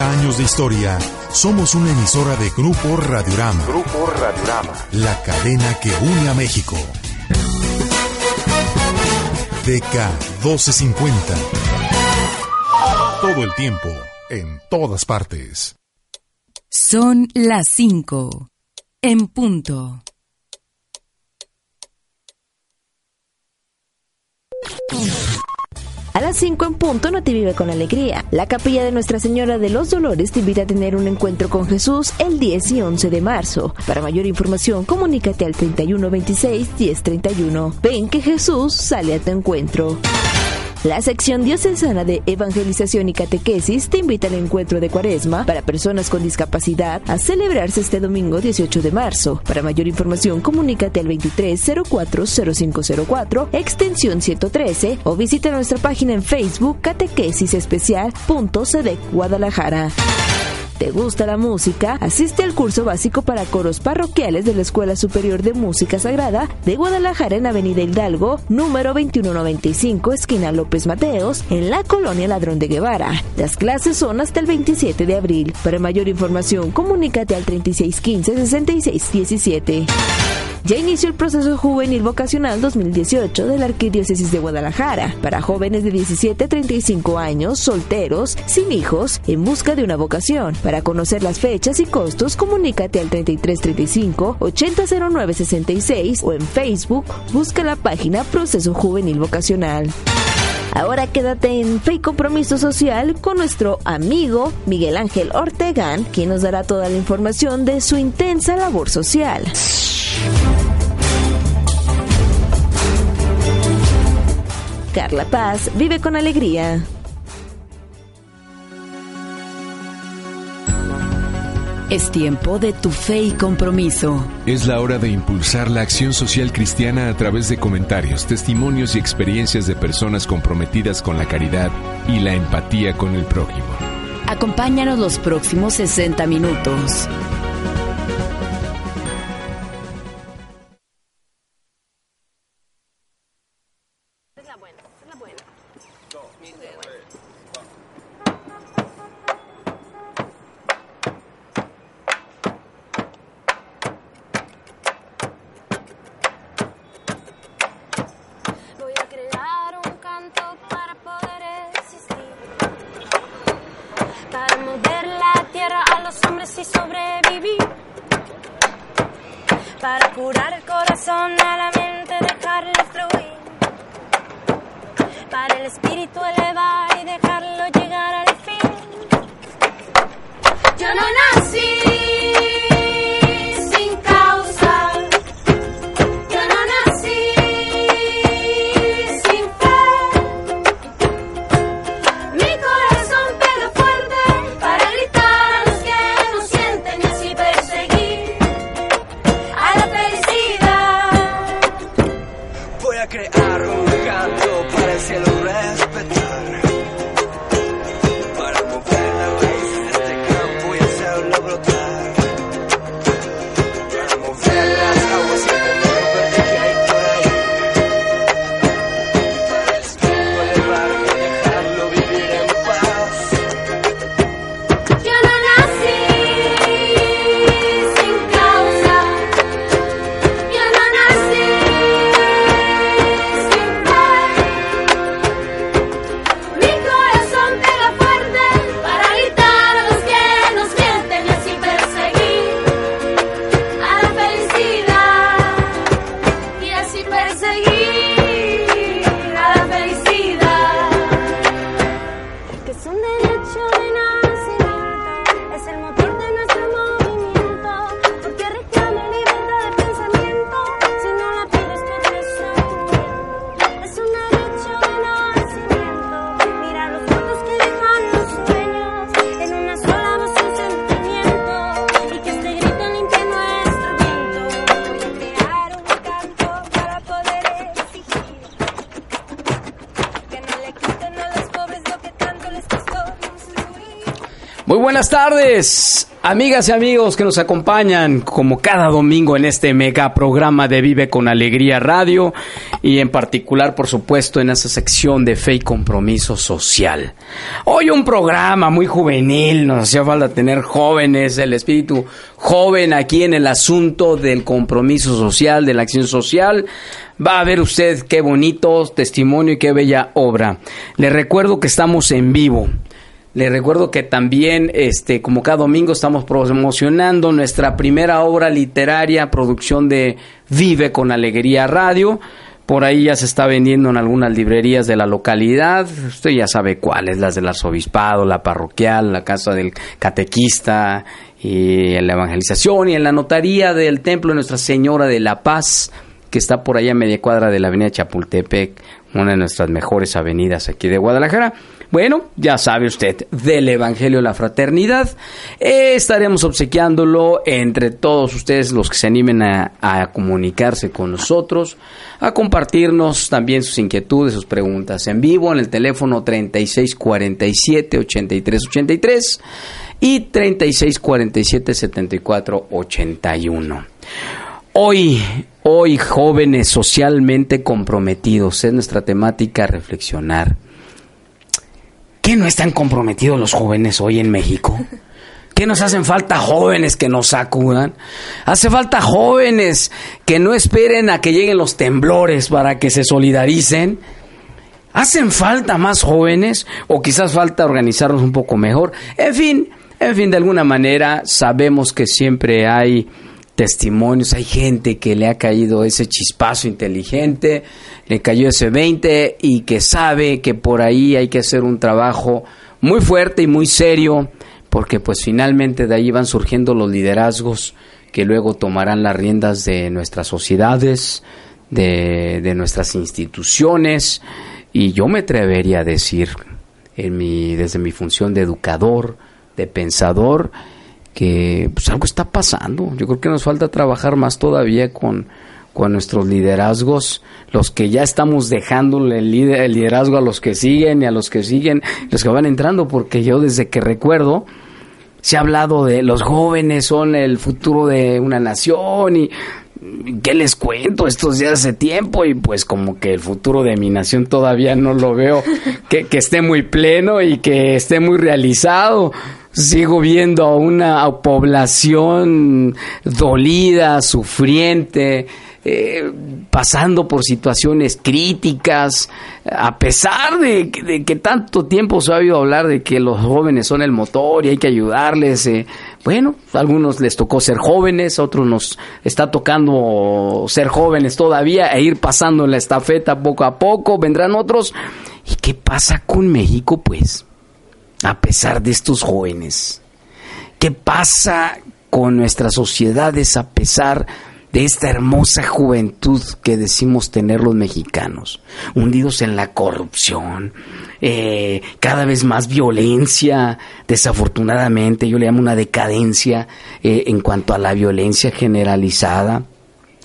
Años de historia. Somos una emisora de Grupo Radiorama. Grupo Radiorama. La cadena que une a México. DK 1250. Todo el tiempo, en todas partes. Son las 5. En punto. A las 5 en punto no te vive con alegría. La capilla de Nuestra Señora de los Dolores te invita a tener un encuentro con Jesús el 10 y 11 de marzo. Para mayor información, comunícate al 3126 1031. Ven que Jesús sale a tu encuentro. La sección diocesana de Evangelización y Catequesis te invita al encuentro de Cuaresma para personas con discapacidad a celebrarse este domingo 18 de marzo. Para mayor información, comunícate al 23040504, extensión 113 o visita nuestra página en Facebook Catequesis Especial.cdec Guadalajara. ¿Te gusta la música? Asiste al curso básico para coros parroquiales de la Escuela Superior de Música Sagrada de Guadalajara en Avenida Hidalgo, número 2195, esquina López Mateos, en la colonia Ladrón de Guevara. Las clases son hasta el 27 de abril. Para mayor información, comunícate al 3615-6617. Ya inició el proceso juvenil vocacional 2018 de la Arquidiócesis de Guadalajara para jóvenes de 17 a 35 años, solteros, sin hijos, en busca de una vocación. Para conocer las fechas y costos, comunícate al 3335 800966 o en Facebook busca la página Proceso Juvenil Vocacional. Ahora quédate en Fe y Compromiso Social con nuestro amigo Miguel Ángel Ortegán, quien nos dará toda la información de su intensa labor social. Carla Paz vive con alegría. Es tiempo de tu fe y compromiso. Es la hora de impulsar la acción social cristiana a través de comentarios, testimonios y experiencias de personas comprometidas con la caridad y la empatía con el prójimo. Acompáñanos los próximos 60 minutos. Amigas y amigos que nos acompañan como cada domingo en este mega programa de Vive con Alegría Radio y en particular, por supuesto, en esa sección de fe y compromiso social. Hoy un programa muy juvenil, nos hacía falta tener jóvenes, el espíritu joven aquí en el asunto del compromiso social, de la acción social. Va a ver usted qué bonito testimonio y qué bella obra. Le recuerdo que estamos en vivo. Le recuerdo que también, este, como cada domingo, estamos promocionando nuestra primera obra literaria, producción de Vive con Alegría Radio. Por ahí ya se está vendiendo en algunas librerías de la localidad. Usted ya sabe cuáles, las del arzobispado, la parroquial, la casa del catequista y en la evangelización y en la notaría del templo de Nuestra Señora de la Paz, que está por allá a media cuadra de la avenida Chapultepec, una de nuestras mejores avenidas aquí de Guadalajara. Bueno, ya sabe usted, del Evangelio de la Fraternidad. Eh, estaremos obsequiándolo entre todos ustedes los que se animen a, a comunicarse con nosotros, a compartirnos también sus inquietudes, sus preguntas en vivo en el teléfono 3647-8383 y 3647-7481. Hoy, hoy jóvenes socialmente comprometidos, es nuestra temática reflexionar. ¿Qué no están comprometidos los jóvenes hoy en México? ¿Qué nos hacen falta jóvenes que nos sacudan? Hace falta jóvenes que no esperen a que lleguen los temblores para que se solidaricen. ¿Hacen falta más jóvenes o quizás falta organizarnos un poco mejor? En fin, en fin, de alguna manera sabemos que siempre hay testimonios, hay gente que le ha caído ese chispazo inteligente, le cayó ese 20 y que sabe que por ahí hay que hacer un trabajo muy fuerte y muy serio, porque pues finalmente de ahí van surgiendo los liderazgos que luego tomarán las riendas de nuestras sociedades, de, de nuestras instituciones, y yo me atrevería a decir, en mi, desde mi función de educador, de pensador, que pues algo está pasando. Yo creo que nos falta trabajar más todavía con, con nuestros liderazgos, los que ya estamos dejándole el, lider- el liderazgo a los que siguen y a los que siguen, los que van entrando, porque yo desde que recuerdo se ha hablado de los jóvenes son el futuro de una nación y ¿qué les cuento? Estos días hace tiempo y pues como que el futuro de mi nación todavía no lo veo que, que esté muy pleno y que esté muy realizado. Sigo viendo a una población dolida, sufriente, eh, pasando por situaciones críticas, a pesar de, que- tanto tiempo se ha oído hablar de que los jóvenes son el motor y hay que ayudarles. eh, bueno, a algunos les tocó ser jóvenes, a otros nos está tocando ser jóvenes todavía e ir pasando la estafeta poco a poco, vendrán otros. ¿Y qué pasa con México, pues? A pesar de estos jóvenes. ¿Qué pasa con nuestras sociedades a pesar de esta hermosa juventud que decimos tener los mexicanos? Hundidos en la corrupción, eh, cada vez más violencia, desafortunadamente, yo le llamo una decadencia eh, en cuanto a la violencia generalizada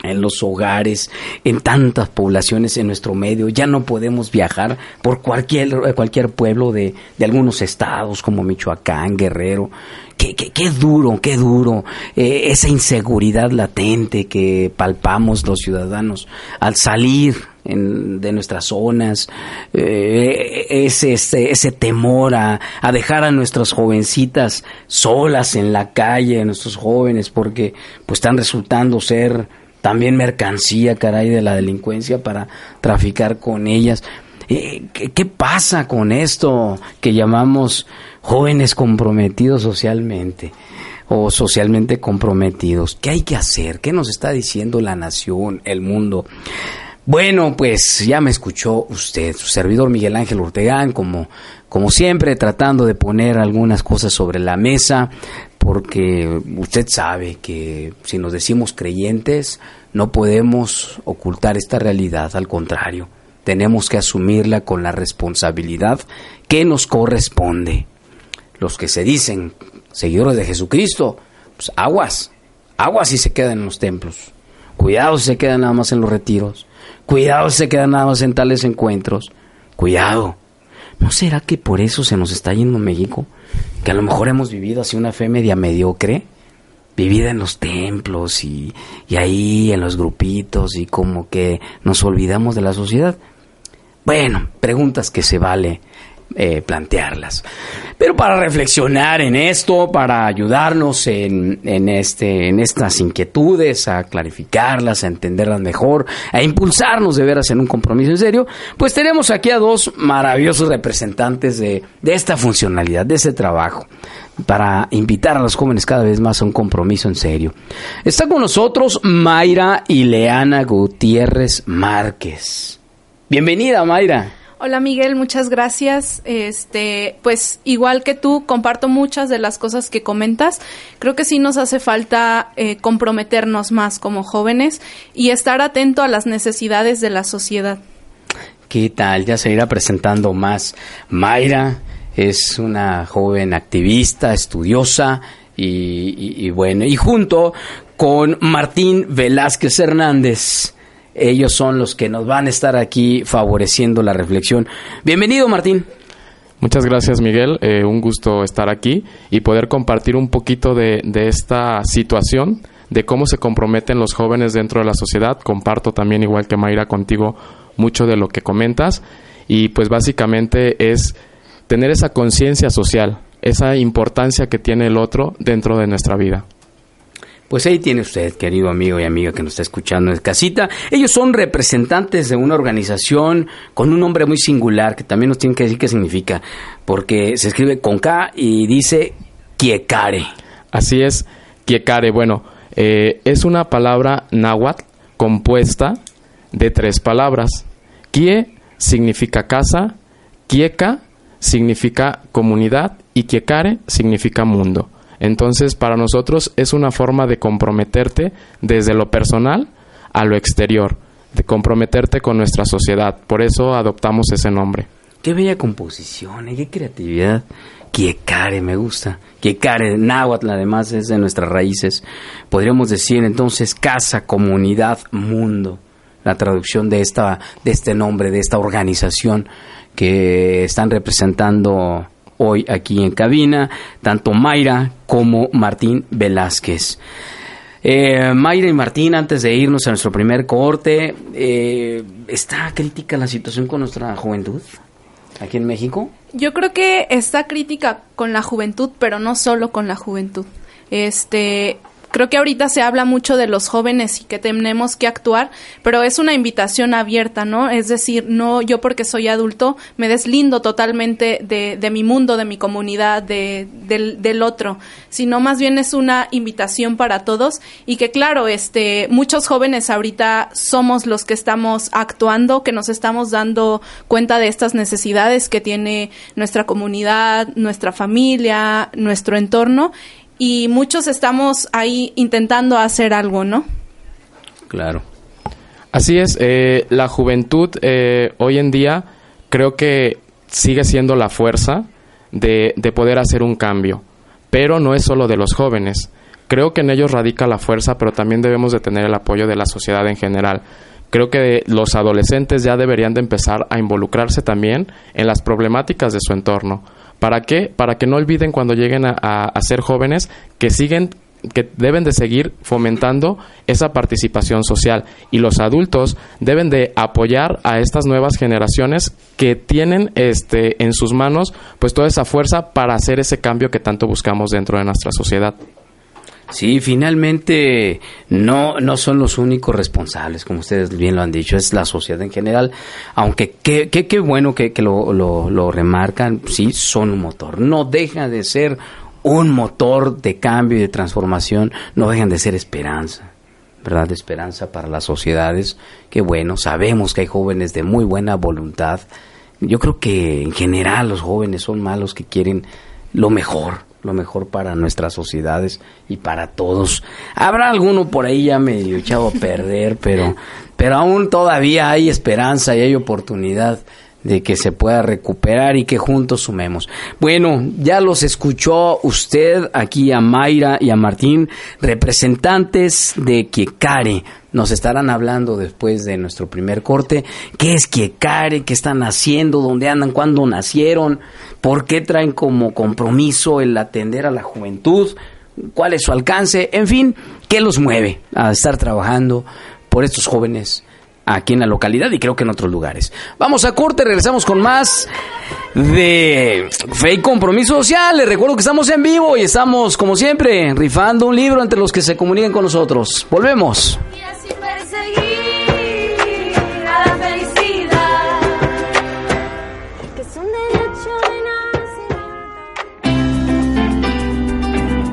en los hogares, en tantas poblaciones en nuestro medio. Ya no podemos viajar por cualquier, cualquier pueblo de, de algunos estados como Michoacán, Guerrero. Qué, qué, qué duro, qué duro. eh, esa inseguridad latente que palpamos los ciudadanos al salir de nuestras zonas, eh, ese, ese, ese temor a, a dejar a nuestras jovencitas solas en la calle, a nuestros jóvenes, porque pues están resultando ser también mercancía, caray, de la delincuencia para traficar con ellas. Eh, ¿qué, qué pasa con esto que llamamos jóvenes comprometidos socialmente? o socialmente comprometidos. ¿Qué hay que hacer? ¿Qué nos está diciendo la nación, el mundo? Bueno, pues ya me escuchó usted, su servidor Miguel Ángel Ortegán, como, como siempre, tratando de poner algunas cosas sobre la mesa, porque usted sabe que si nos decimos creyentes, no podemos ocultar esta realidad, al contrario, tenemos que asumirla con la responsabilidad que nos corresponde. Los que se dicen seguidores de Jesucristo, pues aguas, aguas si se quedan en los templos, cuidado si se quedan nada más en los retiros, cuidado si se quedan nada más en tales encuentros, cuidado. ¿No será que por eso se nos está yendo México? Que a lo mejor hemos vivido así una fe media mediocre, vivida en los templos y, y ahí en los grupitos y como que nos olvidamos de la sociedad. Bueno, preguntas que se vale eh, plantearlas. Pero para reflexionar en esto, para ayudarnos en, este, en estas inquietudes, a clarificarlas, a entenderlas mejor, a impulsarnos de veras en un compromiso en serio, pues tenemos aquí a dos maravillosos representantes de, de esta funcionalidad, de este trabajo para invitar a los jóvenes cada vez más a un compromiso en serio. Está con nosotros Mayra Ileana Gutiérrez Márquez. Bienvenida, Mayra. Hola Miguel, muchas gracias. Este, pues igual que tú, comparto muchas de las cosas que comentas. Creo que sí nos hace falta eh, comprometernos más como jóvenes y estar atento a las necesidades de la sociedad. ¿Qué tal? Ya se irá presentando más. Mayra es una joven activista, estudiosa y, y- bueno, y junto con Martín Velázquez Hernández. Ellos son los que nos van a estar aquí favoreciendo la reflexión. Bienvenido, Martín. Muchas gracias Miguel, Eh, un gusto estar aquí y poder compartir un poquito de, de esta situación, de cómo se comprometen los jóvenes dentro de la sociedad. Comparto también, igual que Mayra, contigo mucho de lo que comentas y pues básicamente es tener esa conciencia social, esa importancia que tiene el otro dentro de nuestra vida. Pues ahí tiene usted, querido amigo y amiga que nos está escuchando en casita. Ellos son representantes de una organización con un nombre muy singular que también nos tienen que decir qué significa, porque se escribe con K y dice Kiekare. Así es, Kiekare. Bueno, eh, es una palabra náhuatl compuesta de tres palabras. Kie significa casa, Kieka significa comunidad y Kiekare significa mundo. Entonces, para nosotros es una forma de comprometerte desde lo personal a lo exterior, de comprometerte con nuestra sociedad. Por eso adoptamos ese nombre. Qué bella composición, ¿eh? qué creatividad. Kiekare, me gusta. Kiekare, náhuatl, además es de nuestras raíces. Podríamos decir entonces casa, comunidad, mundo. La traducción de esta, de este nombre, de esta organización que están representando hoy aquí en cabina, tanto Mayra como Martín Velázquez. Eh, Mayra y Martín, antes de irnos a nuestro primer corte, eh, ¿está crítica la situación con nuestra juventud aquí en México? Yo creo que está crítica con la juventud, pero no solo con la juventud. Este, creo que ahorita se habla mucho de los jóvenes y que tenemos que actuar, pero es una invitación abierta, ¿no? Es decir, no yo porque soy adulto me deslindo totalmente de, mi mundo, de mi comunidad, de, del, del otro, sino más bien es una invitación para todos y que claro, este, muchos jóvenes ahorita somos los que estamos actuando, que nos estamos dando cuenta de estas necesidades que tiene nuestra comunidad, nuestra familia, nuestro entorno y muchos estamos ahí intentando hacer algo, ¿no? Claro. Así es, eh, la juventud eh, hoy en día creo que sigue siendo la fuerza de, de poder hacer un cambio, pero no es solo de los jóvenes. Creo que en ellos radica la fuerza, pero también debemos de tener el apoyo de la sociedad en general. Creo que los adolescentes ya deberían de empezar a involucrarse también en las problemáticas de su entorno. ¿Para qué? Para que no olviden cuando lleguen a, a- ser jóvenes que siguen que deben de seguir fomentando esa participación social y los adultos deben de apoyar a estas nuevas generaciones que tienen este en sus manos pues toda esa fuerza para hacer ese cambio que tanto buscamos dentro de nuestra sociedad. Sí, finalmente no, no son los únicos responsables, como ustedes bien lo han dicho, es la sociedad en general, aunque qué, qué, qué bueno que, que lo, lo, lo remarcan, sí, son un motor, no deja de ser un motor de cambio y de transformación, no dejan de ser esperanza, ¿verdad? Esperanza para las sociedades, que bueno, sabemos que hay jóvenes de muy buena voluntad, yo creo que en general los jóvenes son malos que quieren lo mejor, lo mejor para nuestras sociedades y para todos. Habrá alguno por ahí ya medio echado a perder, pero, pero aún todavía hay esperanza y hay oportunidad de que se pueda recuperar y que juntos sumemos. Bueno, ya los escuchó usted aquí a Mayra y a Martín, representantes de Kiekare, Nos estarán hablando después de nuestro primer corte. ¿Qué es Kiekare? ¿Qué están haciendo? ¿Dónde andan? ¿Cuándo nacieron? ¿Por qué traen como compromiso el atender a la juventud? ¿Cuál es su alcance? En fin, ¿qué los mueve a estar trabajando por estos jóvenes aquí en la localidad y creo que en otros lugares? Vamos a corte, regresamos con más de Fe y Compromiso Social. Les recuerdo que estamos en vivo y estamos, como siempre, rifando un libro entre los que se comuniquen con nosotros. Volvemos. Y así perseguir a la felicidad, que es un derecho de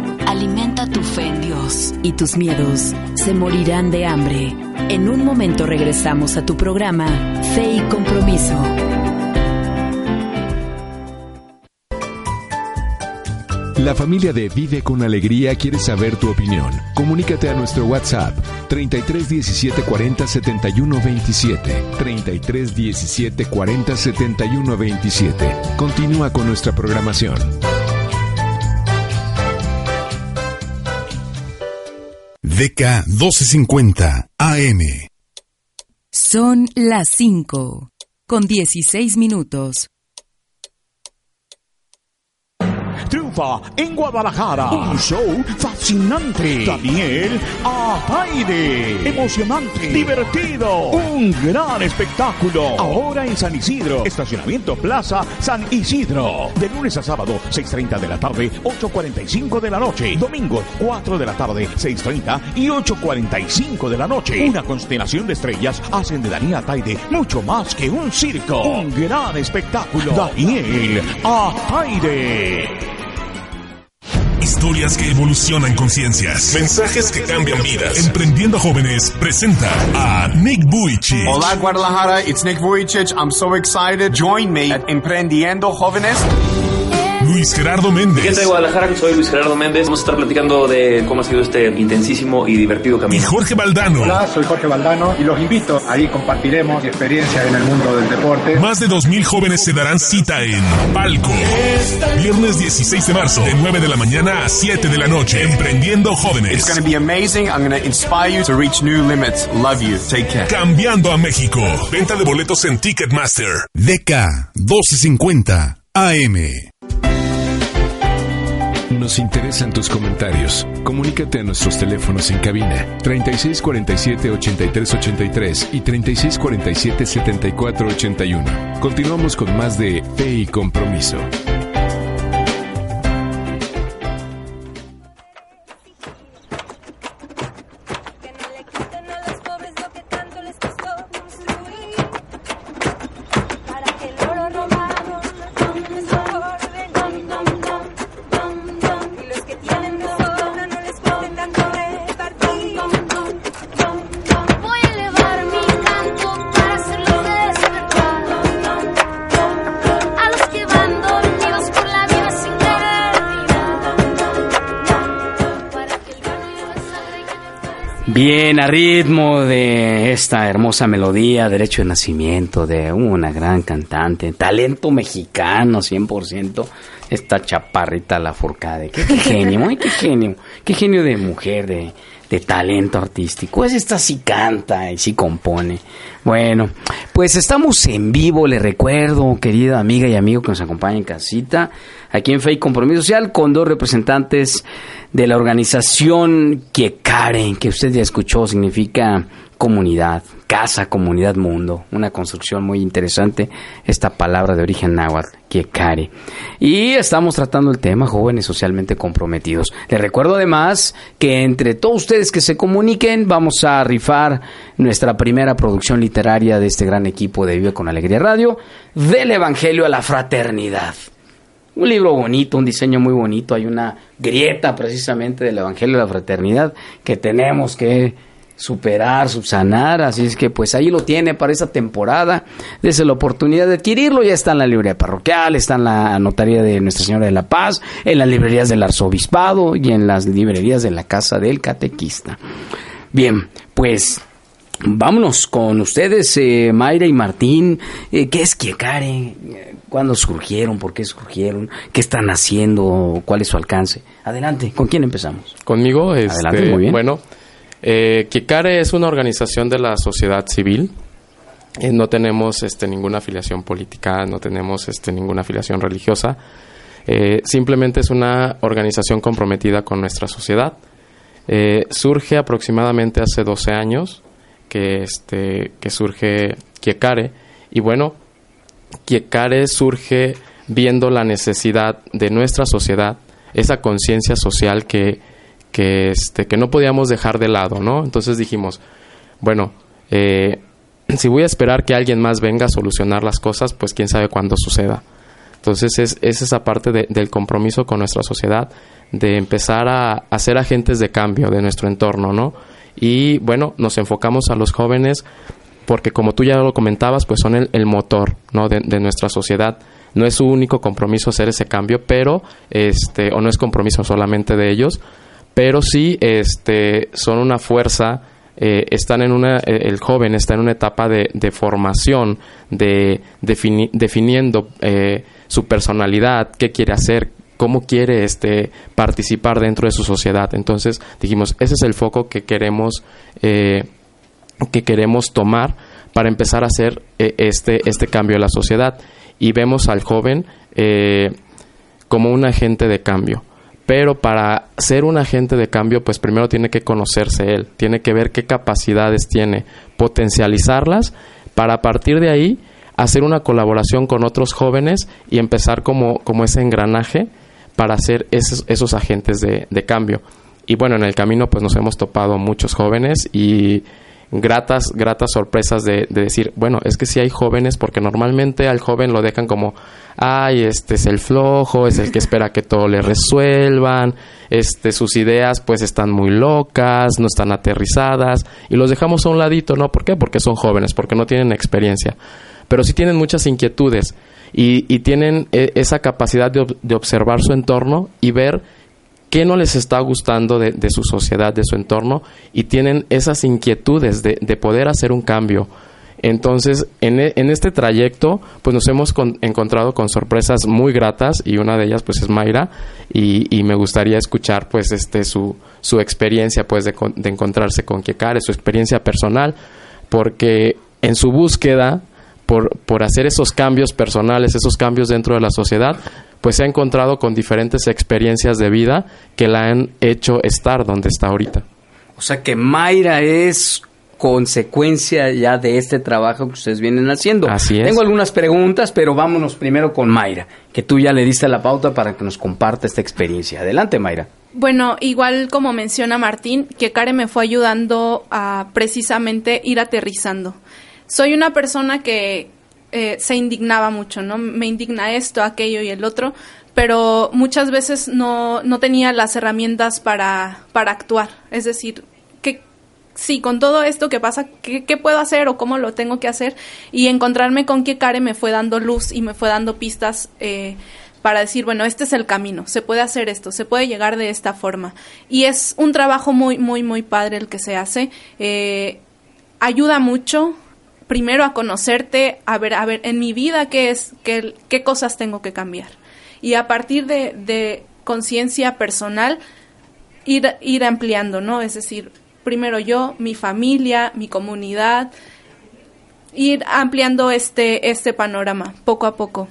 nacer. Alimenta tu fe en Dios y tus miedos se morirán de hambre. En un momento regresamos a tu programa Fe y Compromiso. La familia de Vive con Alegría quiere saber tu opinión. Comunícate a nuestro WhatsApp 33 17 40 71 27. 33 17 40 71 27. Continúa con nuestra programación. DK 1250 AM. Son las 5, con 16 minutos. En Guadalajara. Un show fascinante. Daniel Ataide. Emocionante. Divertido. Un gran espectáculo. Ahora en San Isidro. Estacionamiento Plaza San Isidro. De lunes a sábado, 6.30 de la tarde, 8.45 de la noche. Domingo, 4 de la tarde, 6.30 y 8.45 de la noche. Una constelación de estrellas hacen de Daniel Ataide mucho más que un circo. Un gran espectáculo. Daniel Ataide. Historias que evolucionan conciencias. Mensajes que cambian vidas. Emprendiendo Jóvenes presenta a Nick Vujicic. Hola Guadalajara, it's Nick Vujicic. I'm so excited. Join me at Emprendiendo Jóvenes. Luis Gerardo Méndez. Gente de Guadalajara, soy Luis Gerardo Méndez. Vamos a estar platicando de cómo ha sido este intensísimo y divertido Y camino. Jorge Valdano. Hola, soy Jorge Valdano y los invito. Ahí compartiremos mi experiencia en el mundo del deporte. Más de 2.000 jóvenes se darán cita en Palco. Viernes 16 de marzo, de 9 de la mañana a 7 de la noche. Emprendiendo It's Jóvenes. going to be amazing. I'm going to inspire you to reach new limits. Love you. Take care. Cambiando a México. Venta de boletos en Ticketmaster. DK 1250 AM. Nos interesan tus comentarios. Comunícate a nuestros teléfonos en cabina 3647 8383 y 3647 7481. Continuamos con más de Fe y Compromiso. Ritmo de esta hermosa melodía, derecho de nacimiento de una gran cantante, talento mexicano 100%, esta chaparrita la forcade. Qué, qué genio, qué genio, qué genio de mujer, de, de talento artístico. Es esta sí canta y sí compone. Bueno, pues estamos en vivo, le recuerdo, querida amiga y amigo que nos acompaña en casita, aquí en Fe y Compromiso Social, con dos representantes de la organización Kiekare, que usted ya escuchó, significa comunidad, casa, comunidad, mundo. Una construcción muy interesante, esta palabra de origen náhuatl, Kiekare. Y estamos tratando el tema jóvenes socialmente comprometidos. Les recuerdo además que entre todos ustedes que se comuniquen, vamos a rifar nuestra primera producción literaria de este gran equipo de Vive con Alegría Radio, del Evangelio a la Fraternidad. Un libro bonito, un diseño muy bonito. Hay una grieta precisamente del Evangelio de la Fraternidad que tenemos que superar, subsanar. Así es que pues ahí lo tiene para esta temporada. Desde la oportunidad de adquirirlo. Ya está en la librería parroquial, está en la notaría de Nuestra Señora de la Paz, en las librerías del Arzobispado y en las librerías de la Casa del Catequista. Bien, pues Vámonos con ustedes, eh, Mayra y Martín. Eh, ¿Qué es Kiekare? ¿Cuándo surgieron? ¿Por qué surgieron? ¿Qué están haciendo? ¿Cuál es su alcance? Adelante, ¿con quién empezamos? Conmigo, este, Adelante, muy bien. bueno, Eh, es una organización de la sociedad civil. Eh, no tenemos este, ninguna afiliación política, no tenemos este, ninguna afiliación religiosa. Eh, simplemente es una organización comprometida con nuestra sociedad. Eh, surge aproximadamente hace 12 años que, este, que surge Kiekare. Y bueno, Kiekare surge viendo la necesidad de nuestra sociedad, esa conciencia social que, que, este, que no podíamos dejar de lado, ¿no? Entonces dijimos, bueno, eh, si voy a esperar que alguien más venga a solucionar las cosas, pues quién sabe cuándo suceda. Entonces es, es esa parte de- del compromiso con nuestra sociedad, de empezar a, ser agentes de cambio de nuestro entorno, ¿no? Y bueno, nos enfocamos a los jóvenes porque como tú ya lo comentabas, pues son el, el motor, ¿no? De, de nuestra sociedad. No es su único compromiso hacer ese cambio, pero, este, o no es compromiso solamente de ellos, pero sí, este, son una fuerza eh, están en una, eh, el joven está en una etapa de, de formación, de defini- definiendo eh, su personalidad, qué quiere hacer, cómo quiere este participar dentro de su sociedad. Entonces dijimos, ese es el foco que queremos que queremos tomar para empezar a hacer este este cambio en la sociedad y vemos al joven como un agente de cambio. Pero para ser un agente de cambio, pues primero tiene que conocerse él, tiene que ver qué capacidades tiene, potencializarlas para a partir de ahí hacer una colaboración con otros jóvenes y empezar como, como ese engranaje para hacer esos, esos agentes de, de cambio. Y bueno, en el camino pues nos hemos topado muchos jóvenes y gratas, gratas sorpresas de, de decir, bueno, es que sí hay jóvenes porque normalmente al joven lo dejan como, ay, este es el flojo, es el que espera que todo le resuelvan, este, sus ideas pues están muy locas, no están aterrizadas y los dejamos a un ladito, ¿no? ¿Por qué? Porque son jóvenes, porque no tienen experiencia, pero sí tienen muchas inquietudes y, y tienen eh, esa capacidad de, de observar su entorno y ver qué no les está gustando de, de su sociedad, de su entorno, y tienen esas inquietudes de, de poder hacer un cambio. Entonces, en, e- en este trayecto, pues nos hemos con- encontrado con sorpresas muy gratas y una de ellas, pues, es Mayra y, me gustaría escuchar, pues, este su, experiencia, pues, de, de encontrarse con Kiekare, su experiencia personal, porque en su búsqueda por hacer esos cambios personales, esos cambios dentro de la sociedad, pues se ha encontrado con diferentes experiencias de vida que la han hecho estar donde está ahorita. O sea que Mayra es consecuencia ya de este trabajo que ustedes vienen haciendo. Así es. Tengo algunas preguntas, pero vámonos primero con Mayra, que tú ya le diste la pauta para que nos comparta esta experiencia. Adelante, Mayra. Bueno, igual como menciona Martín, que Kare me fue ayudando a precisamente ir aterrizando. Soy una persona que eh, se indignaba mucho, ¿no? Me indigna esto, aquello y el otro, pero muchas veces no, no tenía las herramientas para, para actuar. Es decir, que sí, con todo esto que pasa, ¿qué, puedo hacer o cómo lo tengo que hacer? Y encontrarme con Kiekare me fue dando luz y me fue dando pistas eh, para decir, bueno, este es el camino, se puede hacer esto, se puede llegar de esta forma. Y es un trabajo muy, muy, muy padre el que se hace. Eh, ayuda mucho, primero a conocerte, a ver, a ver, en mi vida qué es, qué, qué cosas tengo que cambiar. Y a partir de, conciencia personal, ir, ir ampliando, ¿no? Es decir, primero yo, mi familia, mi comunidad, ir ampliando este, este panorama poco a poco.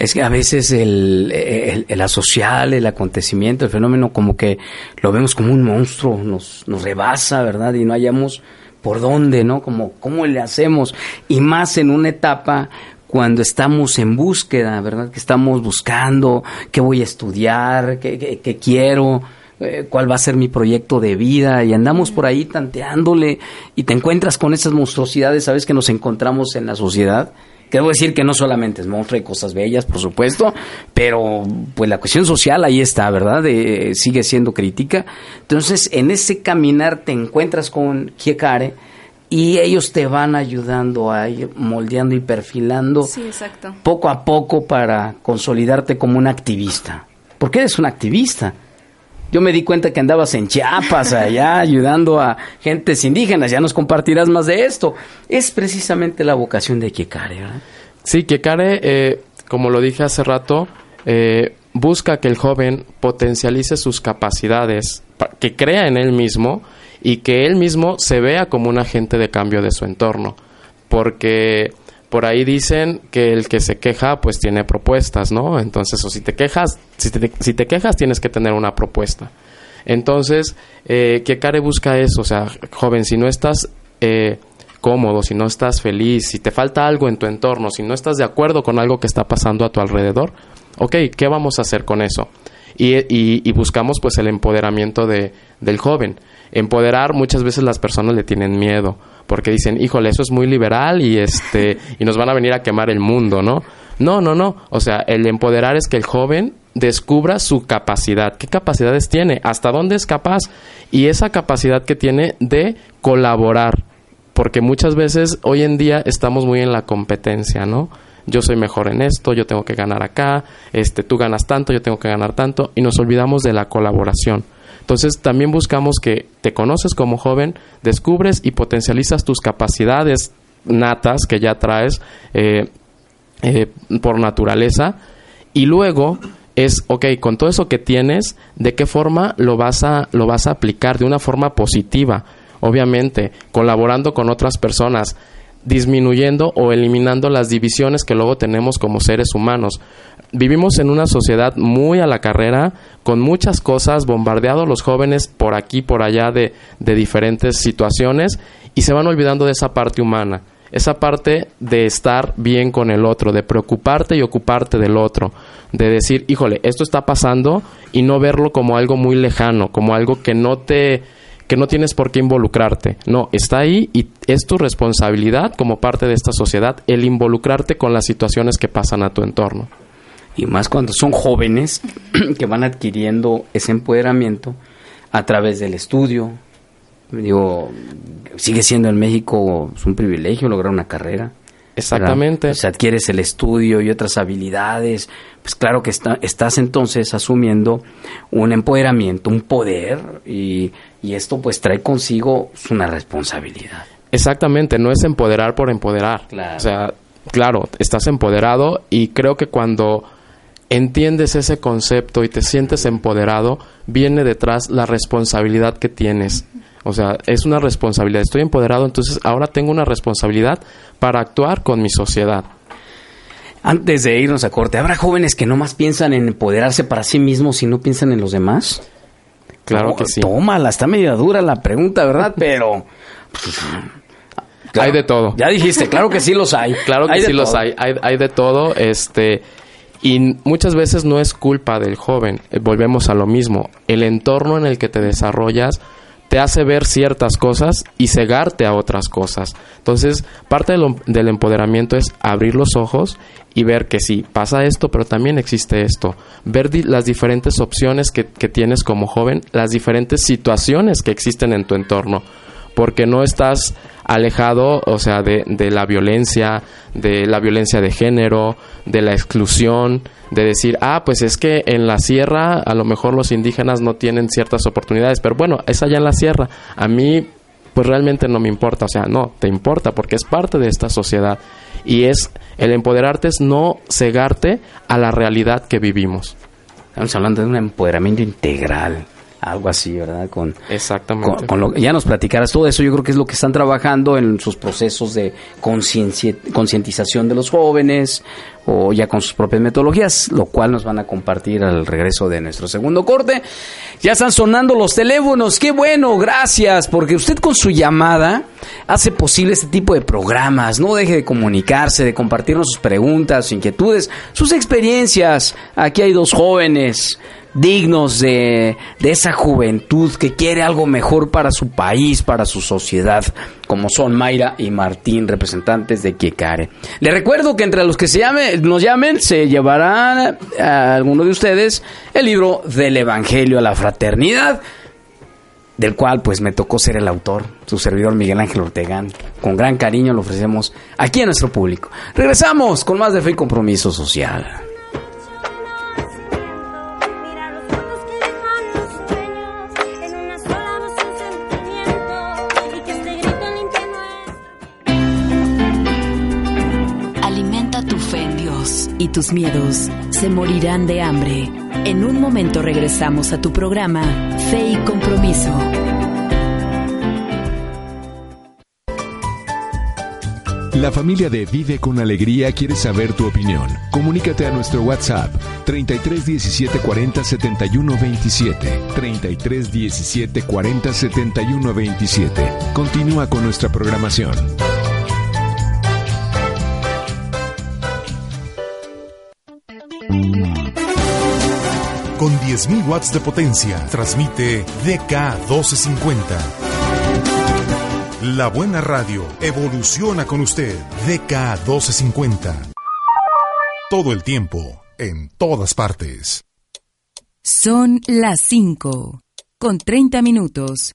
Es que a veces el, el, el asocial, el acontecimiento, el fenómeno, como que lo vemos como un monstruo, nos, nos rebasa, ¿verdad? Y no hallamos por dónde, ¿no? Como, ¿cómo le hacemos? Y más en una etapa cuando estamos en búsqueda, ¿verdad? Que estamos buscando qué voy a estudiar, qué, qué, qué quiero, eh, cuál va a ser mi proyecto de vida y andamos por ahí tanteándole y te encuentras con esas monstruosidades, ¿sabes? Que nos encontramos en la sociedad. Debo decir que no solamente es monstruo, hay cosas bellas, por supuesto, pero pues la cuestión social ahí está, ¿verdad? Eh, sigue siendo crítica. Entonces, en ese caminar te encuentras con Kiekare y ellos te van ayudando a ir moldeando y perfilando Sí, poco a poco para consolidarte como un activista. Porque eres un activista. Yo me di cuenta que andabas en Chiapas, allá, ayudando a gentes indígenas. Ya nos compartirás más de esto. Es precisamente la vocación de Kiekare, ¿verdad? Sí, Kiekare, eh, como lo dije hace rato, eh, busca que el joven potencialice sus capacidades, pa- que crea en él mismo y que él mismo se vea como un agente de cambio de su entorno. Porque por ahí dicen que el que se queja pues tiene propuestas, ¿no? Entonces, o si te quejas, si te, si te quejas tienes que tener una propuesta. Entonces, eh, Care busca eso, o sea, joven, si no estás eh, cómodo, si no estás feliz, si te falta algo en tu entorno, si no estás de acuerdo con algo que está pasando a tu alrededor, ok, ¿qué vamos a hacer con eso? Y, y, y buscamos pues el empoderamiento de, del joven. Empoderar muchas veces las personas le tienen miedo porque dicen, híjole, eso es muy liberal y este y nos van a venir a quemar el mundo, ¿no? No, no, no. O sea, el empoderar es que el joven descubra su capacidad. ¿Qué capacidades tiene? ¿Hasta dónde es capaz? Y esa capacidad que tiene de colaborar. Porque muchas veces hoy en día estamos muy en la competencia, ¿no? Yo soy mejor en esto, yo tengo que ganar acá, este, tú ganas tanto, yo tengo que ganar tanto, y nos olvidamos de la colaboración. Entonces también buscamos que te conoces como joven, descubres y potencializas tus capacidades natas que ya traes eh, eh, por naturaleza y luego es, ok, con todo eso que tienes, ¿de qué forma lo vas a, lo vas a aplicar? De una forma positiva, obviamente, colaborando con otras personas, disminuyendo o eliminando las divisiones que luego tenemos como seres humanos. Vivimos en una sociedad muy a la carrera, con muchas cosas, bombardeados los jóvenes por aquí, por allá de, de diferentes situaciones y se van olvidando de esa parte humana esa parte de estar bien con el otro, de preocuparte y ocuparte del otro, de decir, híjole, esto está pasando y no verlo como algo muy lejano, como algo que no te que no tienes por qué involucrarte. No, está ahí y es tu responsabilidad como parte de esta sociedad el involucrarte con las situaciones que pasan a tu entorno. Y más cuando son jóvenes que van adquiriendo ese empoderamiento a través del estudio, Digo, sigue siendo en México un privilegio lograr una carrera. Exactamente. Pues adquieres el estudio y otras habilidades. Pues claro que está, estás entonces asumiendo un empoderamiento, un poder y, y esto pues trae consigo una responsabilidad. Exactamente, no es empoderar por empoderar. O sea, claro, estás empoderado y creo que cuando entiendes ese concepto y te sientes empoderado, viene detrás la responsabilidad que tienes o sea, es una responsabilidad. Estoy empoderado, entonces ahora tengo una responsabilidad para actuar con mi sociedad. Antes de irnos a corte, ¿habrá jóvenes que no más piensan en empoderarse para sí mismos y no piensan en los demás? Claro que sí. Tómala, está medio dura la pregunta, ¿verdad? Pero... hay de todo. Ya dijiste, claro que sí los hay. Claro que sí los hay. hay. Hay de todo, este... Y muchas veces no es culpa del joven, eh, volvemos a lo mismo. El entorno en el que te desarrollas te hace ver ciertas cosas y cegarte a otras cosas. Entonces, parte del, empoderamiento es abrir los ojos y ver que sí, pasa esto, pero también existe esto. Ver las diferentes opciones que, que tienes como joven, las diferentes situaciones que existen en tu entorno porque no estás alejado, o sea, de, de, la violencia, de la violencia de género, de la exclusión, de decir, ah, pues es que en la sierra a lo mejor los indígenas no tienen ciertas oportunidades, pero bueno, es allá en la sierra. A mí, pues realmente no me importa, o sea, no, te importa porque es parte de esta sociedad. Y es, el empoderarte es no cegarte a la realidad que vivimos. Estamos hablando de un empoderamiento integral algo así, ¿verdad? Con, Exactamente. Con, lo, ya nos platicarás todo eso, yo creo que es lo que están trabajando en sus procesos de concientización de los jóvenes o ya con sus propias metodologías, lo cual nos van a compartir al regreso de nuestro segundo corte. Ya están sonando los teléfonos, qué bueno, gracias, porque usted con su llamada hace posible este tipo de programas, no deje de comunicarse, de compartirnos sus preguntas, sus inquietudes, sus experiencias. Aquí hay dos jóvenes dignos de, de, esa juventud que quiere algo mejor para su país, para su sociedad, como son Mayra y Martín, representantes de Kiekare. Le recuerdo que entre los que se llame, nos llamen se llevarán a alguno de ustedes el libro del Evangelio a la Fraternidad, del cual pues me tocó ser el autor, su servidor Miguel Ángel Ortegán. Con gran cariño lo ofrecemos aquí a nuestro público. Regresamos con más de Fe y Compromiso Social. Tus miedos se morirán de hambre En un momento regresamos a tu programa Fe y Compromiso. La familia de Vive con Alegría quiere saber tu opinión. Comunícate a nuestro WhatsApp 33 17 40 71 27. 33 17 40 71 27. Continúa con nuestra programación. Con 10.000 watts de potencia, transmite DK1250. La buena radio evoluciona con usted. DK1250. Todo el tiempo, en todas partes. Son las 5, con 30 minutos.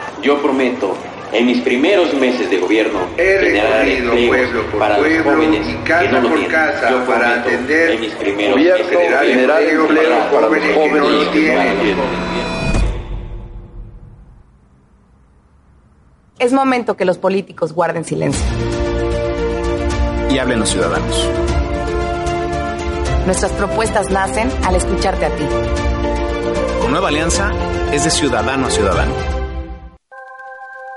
Yo prometo, en mis primeros meses de gobierno, He generar recorrido pueblo por para los pueblo jóvenes y que casa no por tienen. casa Yo para prometo, atender en mis primeros gobierno, meses de generar gobierno, empleo para los jóvenes que no lo tienen. Es momento que los políticos guarden silencio. Y hablen los ciudadanos. Nuestras propuestas nacen al escucharte a ti. Con Nueva Alianza es de ciudadano a ciudadano.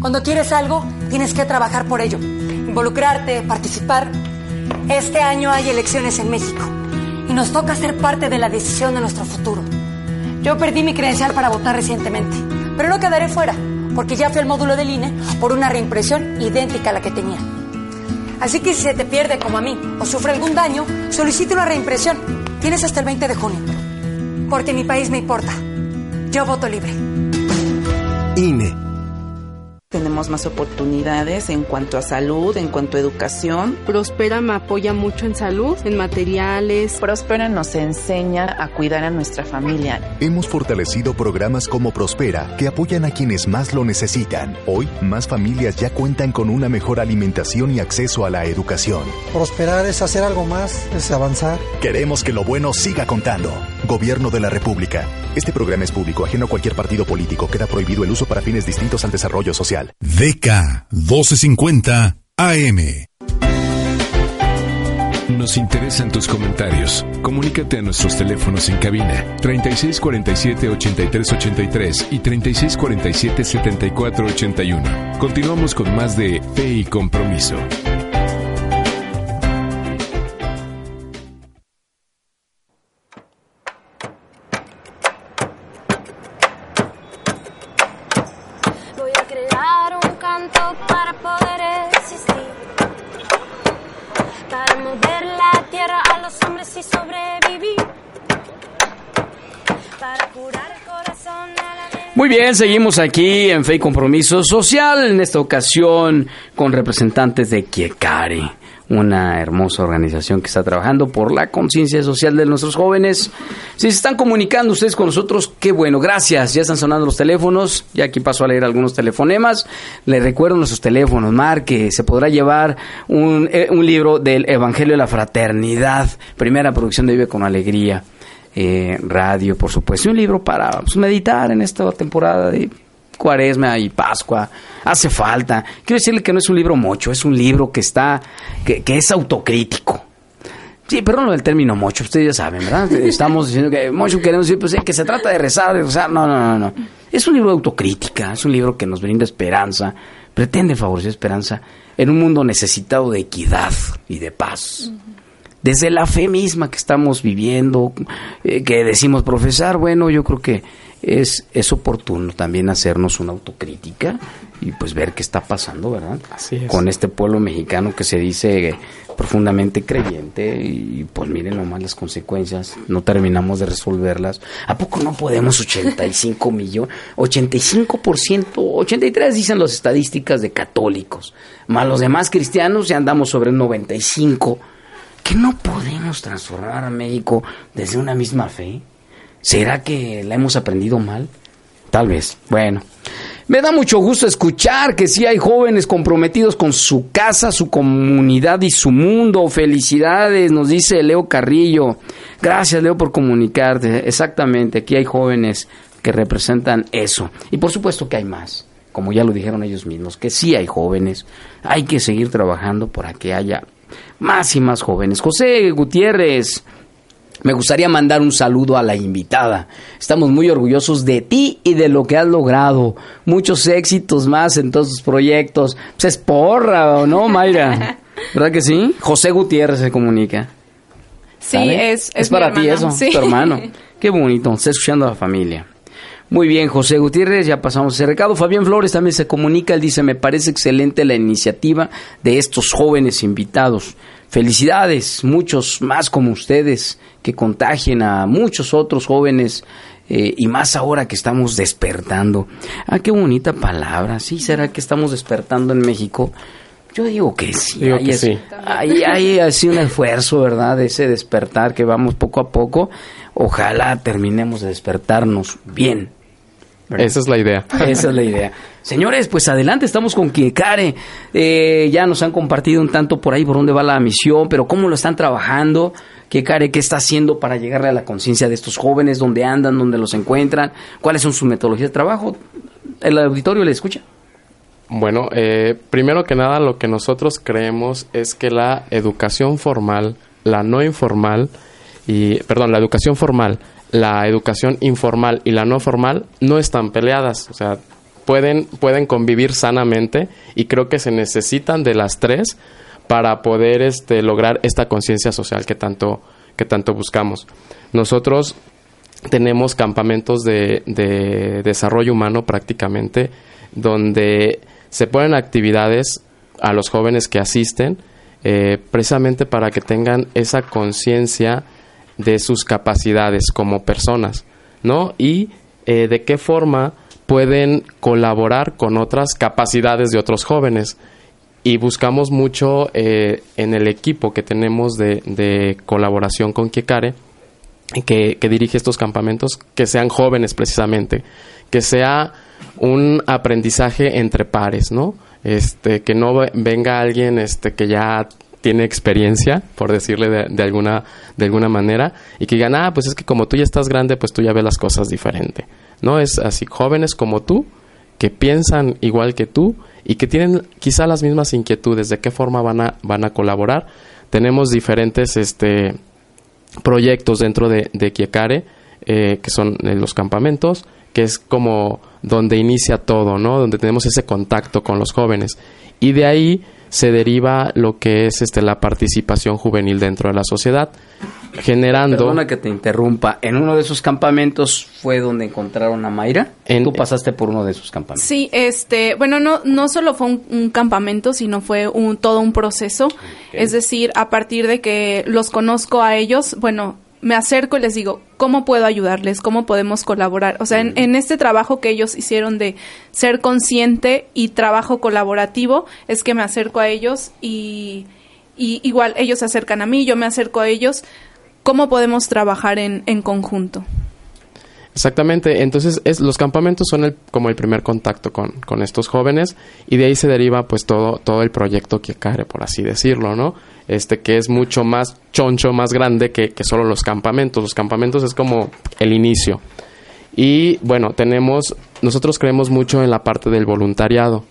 Cuando quieres algo, tienes que trabajar por ello, involucrarte, participar. Este año hay elecciones en México y nos toca ser parte de la decisión de nuestro futuro. Yo perdí mi credencial para votar recientemente, pero no quedaré fuera, porque ya fui al módulo del INE por una reimpresión idéntica a la que tenía. Así que si se te pierde como a mí o sufre algún daño, solicite una reimpresión. Tienes hasta el 20 de junio. Porque mi país me importa. Yo voto libre. INE. Tenemos más oportunidades en cuanto a salud, en cuanto a educación. Prospera me apoya mucho en salud, en materiales. Prospera nos enseña a cuidar a nuestra familia. Hemos fortalecido programas como Prospera que apoyan a quienes más lo necesitan. Hoy, más familias ya cuentan con una mejor alimentación y acceso a la educación. Prosperar es hacer algo más, es avanzar. Queremos que lo bueno siga contando. Gobierno de la República. Este programa es público, ajeno a cualquier partido político. Queda prohibido el uso para fines distintos al desarrollo social. DK 1250 AM. Nos interesan tus comentarios. Comunícate a nuestros teléfonos en cabina 3647-8383 y 3647-7481. Continuamos con más de Fe y Compromiso. Bien, seguimos aquí en Fe y Compromiso Social, en esta ocasión con representantes de Kiekari, una hermosa organización que está trabajando por la conciencia social de nuestros jóvenes. Si se están comunicando ustedes con nosotros, qué bueno, gracias. Ya están sonando los teléfonos, ya aquí paso a leer algunos telefonemas. Les recuerdo nuestros teléfonos, marque, se podrá llevar un, eh, un libro del Evangelio de la Fraternidad, primera producción de Vive con Alegría eh, radio, por supuesto, y un libro para pues, meditar en esta temporada de Cuaresma y Pascua. Hace falta. Quiero decirle que no es un libro mocho, es un libro que está, que, que es autocrítico. Sí, perdón del término mocho, ustedes ya saben, ¿verdad? Estamos diciendo que mocho queremos decir, pues sí, que se trata de rezar, de rezar. No, no, no, no. Es un libro de autocrítica, es un libro que nos brinda esperanza, pretende favorecer esperanza en un mundo necesitado de equidad y de paz. Desde la fe misma que estamos viviendo, eh, que decimos profesar, bueno, yo creo que es, es oportuno también hacernos una autocrítica y pues ver qué está pasando, ¿verdad? Así es. Con este pueblo mexicano que se dice profundamente creyente y pues miren nomás las consecuencias, no terminamos de resolverlas. ¿A poco no podemos 85 millones, 85%, 83 dicen las estadísticas de católicos, más los demás cristianos ya andamos sobre el 95, que no podemos transformar a México desde una misma fe? ¿Será que la hemos aprendido mal? Tal vez. Bueno, me da mucho gusto escuchar que sí hay jóvenes comprometidos con su casa, su comunidad y su mundo. Felicidades, nos dice Leo Carrillo. Gracias, Leo, por comunicarte. Exactamente, aquí hay jóvenes que representan eso. Y por supuesto que hay más, como ya lo dijeron ellos mismos, que sí hay jóvenes. Hay que seguir trabajando para que haya más y más jóvenes. José Gutiérrez. Me gustaría mandar un saludo a la invitada. Estamos muy orgullosos de ti y de lo que has logrado. Muchos éxitos más en todos tus proyectos. Pues es porra, ¿o no, Mayra? ¿Verdad que sí? José Gutiérrez se comunica. Sí, ¿Sale? es, es para mi ti hermano, eso, sí. tu hermano. Qué bonito, está escuchando a la familia. Muy bien, José Gutiérrez, ya pasamos ese recado. Fabián Flores también se comunica, él dice, me parece excelente la iniciativa de estos jóvenes invitados. Felicidades, muchos más como ustedes, que contagien a muchos otros jóvenes eh, y más ahora que estamos despertando. Ah, qué bonita palabra, ¿sí? ¿Será que estamos despertando en México? Yo digo que sí. Digo hay, que es- sí. hay, hay así un esfuerzo, ¿verdad? De ese despertar que vamos poco a poco. Ojalá terminemos de despertarnos bien. ¿verdad? Esa es la idea. Esa es la idea. Señores, pues adelante, estamos con Kiekare. Eh, ya nos han compartido un tanto por ahí por dónde va la misión, pero cómo lo están trabajando. Kiekare, ¿qué está haciendo para llegarle a la conciencia de estos jóvenes? ¿Dónde andan? ¿Dónde los encuentran? ¿Cuáles son sus metodologías de trabajo? ¿El auditorio le escucha? Bueno, eh, primero que nada lo que nosotros creemos es que la educación formal, la no informal y, perdón, la educación formal, la educación informal y la no formal no están peleadas, o sea, pueden, pueden convivir sanamente y creo que se necesitan de las tres para poder este, lograr esta conciencia social que tanto, que tanto buscamos. Nosotros tenemos campamentos de, de desarrollo humano prácticamente donde se ponen actividades a los jóvenes que asisten eh, precisamente para que tengan esa conciencia de sus capacidades como personas, ¿no? Y eh, de qué forma pueden colaborar con otras capacidades de otros jóvenes. Y buscamos mucho eh, en el equipo que tenemos de, colaboración con Kiekare, que, que dirige estos campamentos, que sean jóvenes precisamente, que sea un aprendizaje entre pares, ¿no? Este, que no ve- venga alguien este, que ya tiene experiencia, por decirle de, alguna, de alguna manera, y que digan, ah, pues es que como tú ya estás grande, pues tú ya ves las cosas diferente. No es así, jóvenes como tú, que piensan igual que tú y que tienen quizá las mismas inquietudes, de qué forma van a, van a colaborar. Tenemos diferentes este, proyectos dentro de, de Kiekare, eh, que son eh, los campamentos, que es como donde inicia todo, ¿no? Donde tenemos ese contacto con los jóvenes. Y de ahí se deriva lo que es este, la participación juvenil dentro de la sociedad, generando... Perdona que te interrumpa. En uno de esos campamentos fue donde encontraron a Mayra. Tú pasaste por uno de esos campamentos. Sí, este, bueno, no, no solo fue un, un campamento, sino fue un, todo un proceso. Es decir, a partir de que los conozco a ellos, bueno, me acerco y les digo, ¿cómo puedo ayudarles? ¿Cómo podemos colaborar? O sea, en, en este trabajo que ellos hicieron de ser consciente y trabajo colaborativo, es que me acerco a ellos y, y igual ellos se acercan a mí, yo me acerco a ellos. ¿Cómo podemos trabajar en, en conjunto? Exactamente, entonces es, los campamentos son el, como el primer contacto con, con estos jóvenes y de ahí se deriva pues todo, todo el proyecto Kiekare, por así decirlo, ¿no? Este que es mucho más choncho, más grande que, que solo los campamentos. Los campamentos es como el inicio. Y bueno, tenemos, nosotros creemos mucho en la parte del voluntariado,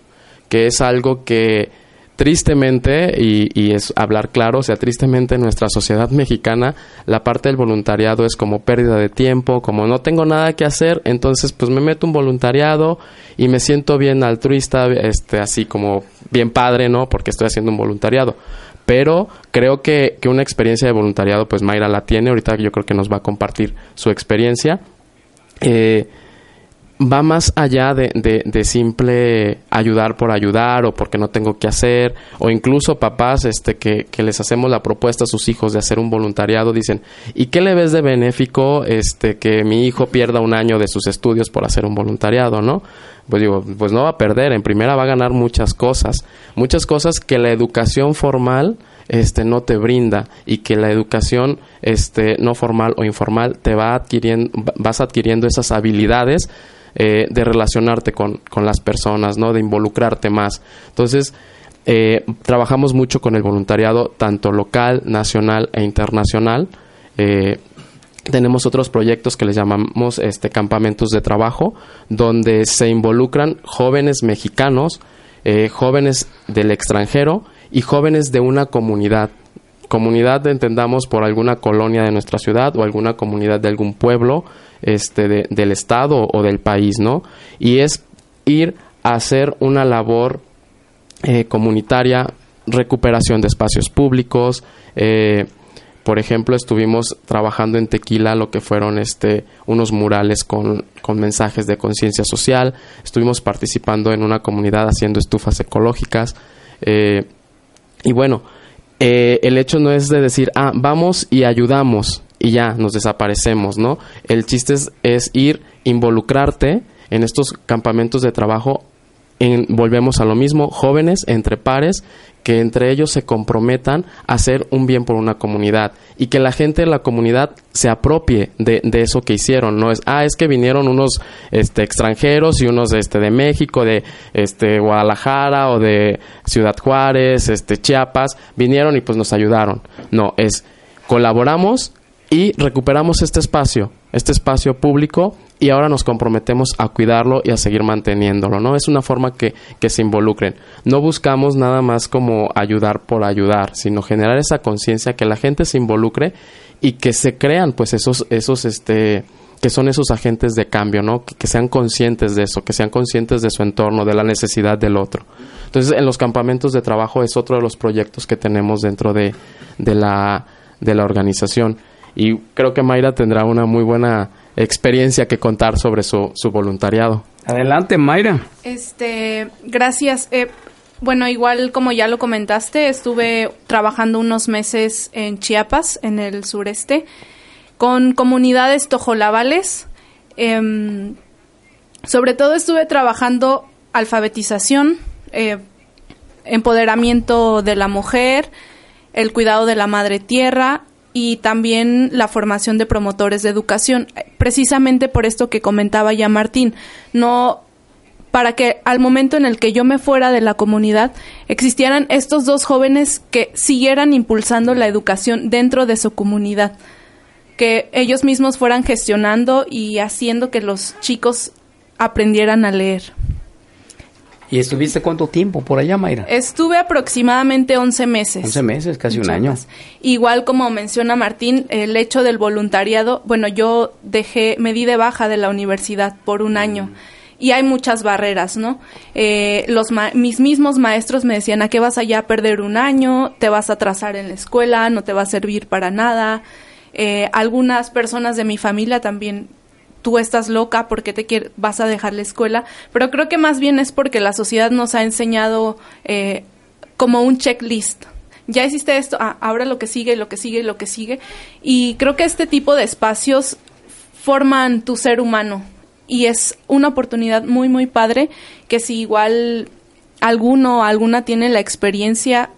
que es algo que tristemente, y, y es hablar claro, o sea, tristemente en nuestra sociedad mexicana, la parte del voluntariado es como pérdida de tiempo, como no tengo nada que hacer, entonces pues me meto un voluntariado y me siento bien altruista, este, así como bien padre, ¿no? Porque estoy haciendo un voluntariado. Pero creo que, que una experiencia de voluntariado, pues Mayra la tiene, ahorita yo creo que nos va a compartir su experiencia. Eh, va más allá de, de, de, simple ayudar por ayudar o porque no tengo que hacer o incluso papás este que, que, les hacemos la propuesta a sus hijos de hacer un voluntariado dicen ¿y qué le ves de benéfico este que mi hijo pierda un año de sus estudios por hacer un voluntariado no pues digo pues no va a perder en primera va a ganar muchas cosas muchas cosas que la educación formal este no te brinda y que la educación este no formal o informal te va adquiriendo vas adquiriendo esas habilidades eh, de relacionarte con, con, las personas, ¿no? De involucrarte más. Entonces, eh, trabajamos mucho con el voluntariado, tanto local, nacional e internacional. Eh, tenemos otros proyectos que les llamamos este, campamentos de trabajo, donde se involucran jóvenes mexicanos, jóvenes del extranjero y jóvenes de una comunidad comunidad entendamos por alguna colonia de nuestra ciudad o alguna comunidad de algún pueblo este de, del estado o del país no y es ir a hacer una labor eh, comunitaria recuperación de espacios públicos eh, por ejemplo estuvimos trabajando en Tequila lo que fueron este unos murales con, con mensajes de conciencia social estuvimos participando en una comunidad haciendo estufas ecológicas eh, y bueno el hecho no es de decir, ah, vamos y ayudamos y ya nos desaparecemos, ¿no? El chiste es, es ir, involucrarte en estos campamentos de trabajo. En, volvemos a lo mismo, jóvenes entre pares que entre ellos se comprometan a hacer un bien por una comunidad y que la gente de la comunidad se apropie de, eso que hicieron. No es, ah, es que vinieron unos este, extranjeros y unos este, de México, de este, Guadalajara o de Ciudad Juárez, este, Chiapas, vinieron y pues nos ayudaron. No, es colaboramos y recuperamos este espacio, este espacio público y ahora nos comprometemos a cuidarlo y a seguir manteniéndolo, ¿no? Es una forma que, que se involucren. No buscamos nada más como ayudar por ayudar, sino generar esa conciencia que la gente se involucre y que se crean pues esos, esos, este, que son esos agentes de cambio, ¿no? Que, sean conscientes de eso, que sean conscientes de su entorno, de la necesidad del otro. Entonces, en los campamentos de trabajo es otro de los proyectos que tenemos dentro de, de, la, de la organización. Y creo que Mayra tendrá una muy buena experiencia que contar sobre su, su voluntariado. Adelante, Mayra. Este, gracias. Eh, bueno, igual como ya lo comentaste, estuve trabajando unos meses en Chiapas, en el sureste, con comunidades tojolabales. Eh, sobre todo estuve trabajando alfabetización, eh, empoderamiento de la mujer, el cuidado de la madre tierra y también la formación de promotores de educación, precisamente por esto que comentaba ya Martín, no para que al momento en el que yo me fuera de la comunidad existieran estos dos jóvenes que siguieran impulsando la educación dentro de su comunidad, que ellos mismos fueran gestionando y haciendo que los chicos aprendieran a leer. ¿Y estuviste cuánto tiempo por allá, Mayra? Estuve aproximadamente 11 meses. 11 meses, casi un año. Igual como menciona Martín, el hecho del voluntariado, bueno, yo dejé, me di de baja de la universidad por un año. Y hay muchas barreras, ¿no? Eh, los mis mismos maestros me decían, ¿a qué vas allá a perder un año? ¿Te vas a atrasar en la escuela? ¿No te va a servir para nada? Eh, algunas personas de mi familia también tú estás loca porque te vas a dejar la escuela, pero creo que más bien es porque la sociedad nos ha enseñado eh, como un checklist. Ya hiciste esto, ah, ahora lo que sigue, lo que sigue, lo que sigue. Y creo que este tipo de espacios forman tu ser humano y es una oportunidad muy, muy padre que si igual alguno o alguna tiene la experiencia,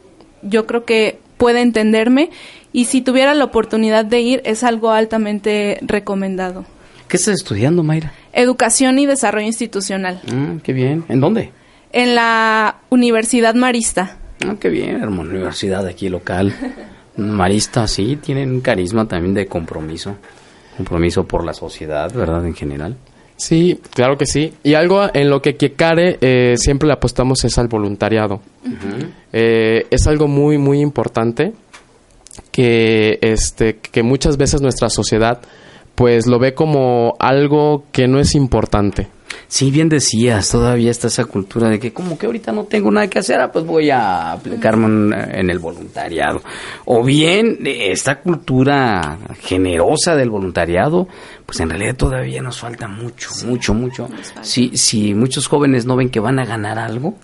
yo creo que puede entenderme y si tuviera la oportunidad de ir es algo altamente recomendado. ¿Qué estás estudiando, Mayra? Educación y Desarrollo Institucional. Ah, qué bien. ¿En dónde? En la Universidad Marista. Ah, qué bien, hermano. Universidad aquí local. Marista, sí, tienen carisma también de compromiso. Compromiso por la sociedad, ¿verdad? En general. Sí, claro que sí. Y algo en lo que Kiekare eh, siempre le apostamos es al voluntariado. Uh -huh. eh, es algo muy, muy importante que, este, que muchas veces nuestra sociedad pues lo ve como algo que no es importante. Sí, bien decías, todavía está esa cultura de que como que ahorita no tengo nada que hacer, ah, pues voy a aplicarme en, en el voluntariado. O bien eh, esta cultura generosa del voluntariado, pues en realidad todavía nos falta mucho, mucho, mucho. Si, si muchos jóvenes no ven que van a ganar algo,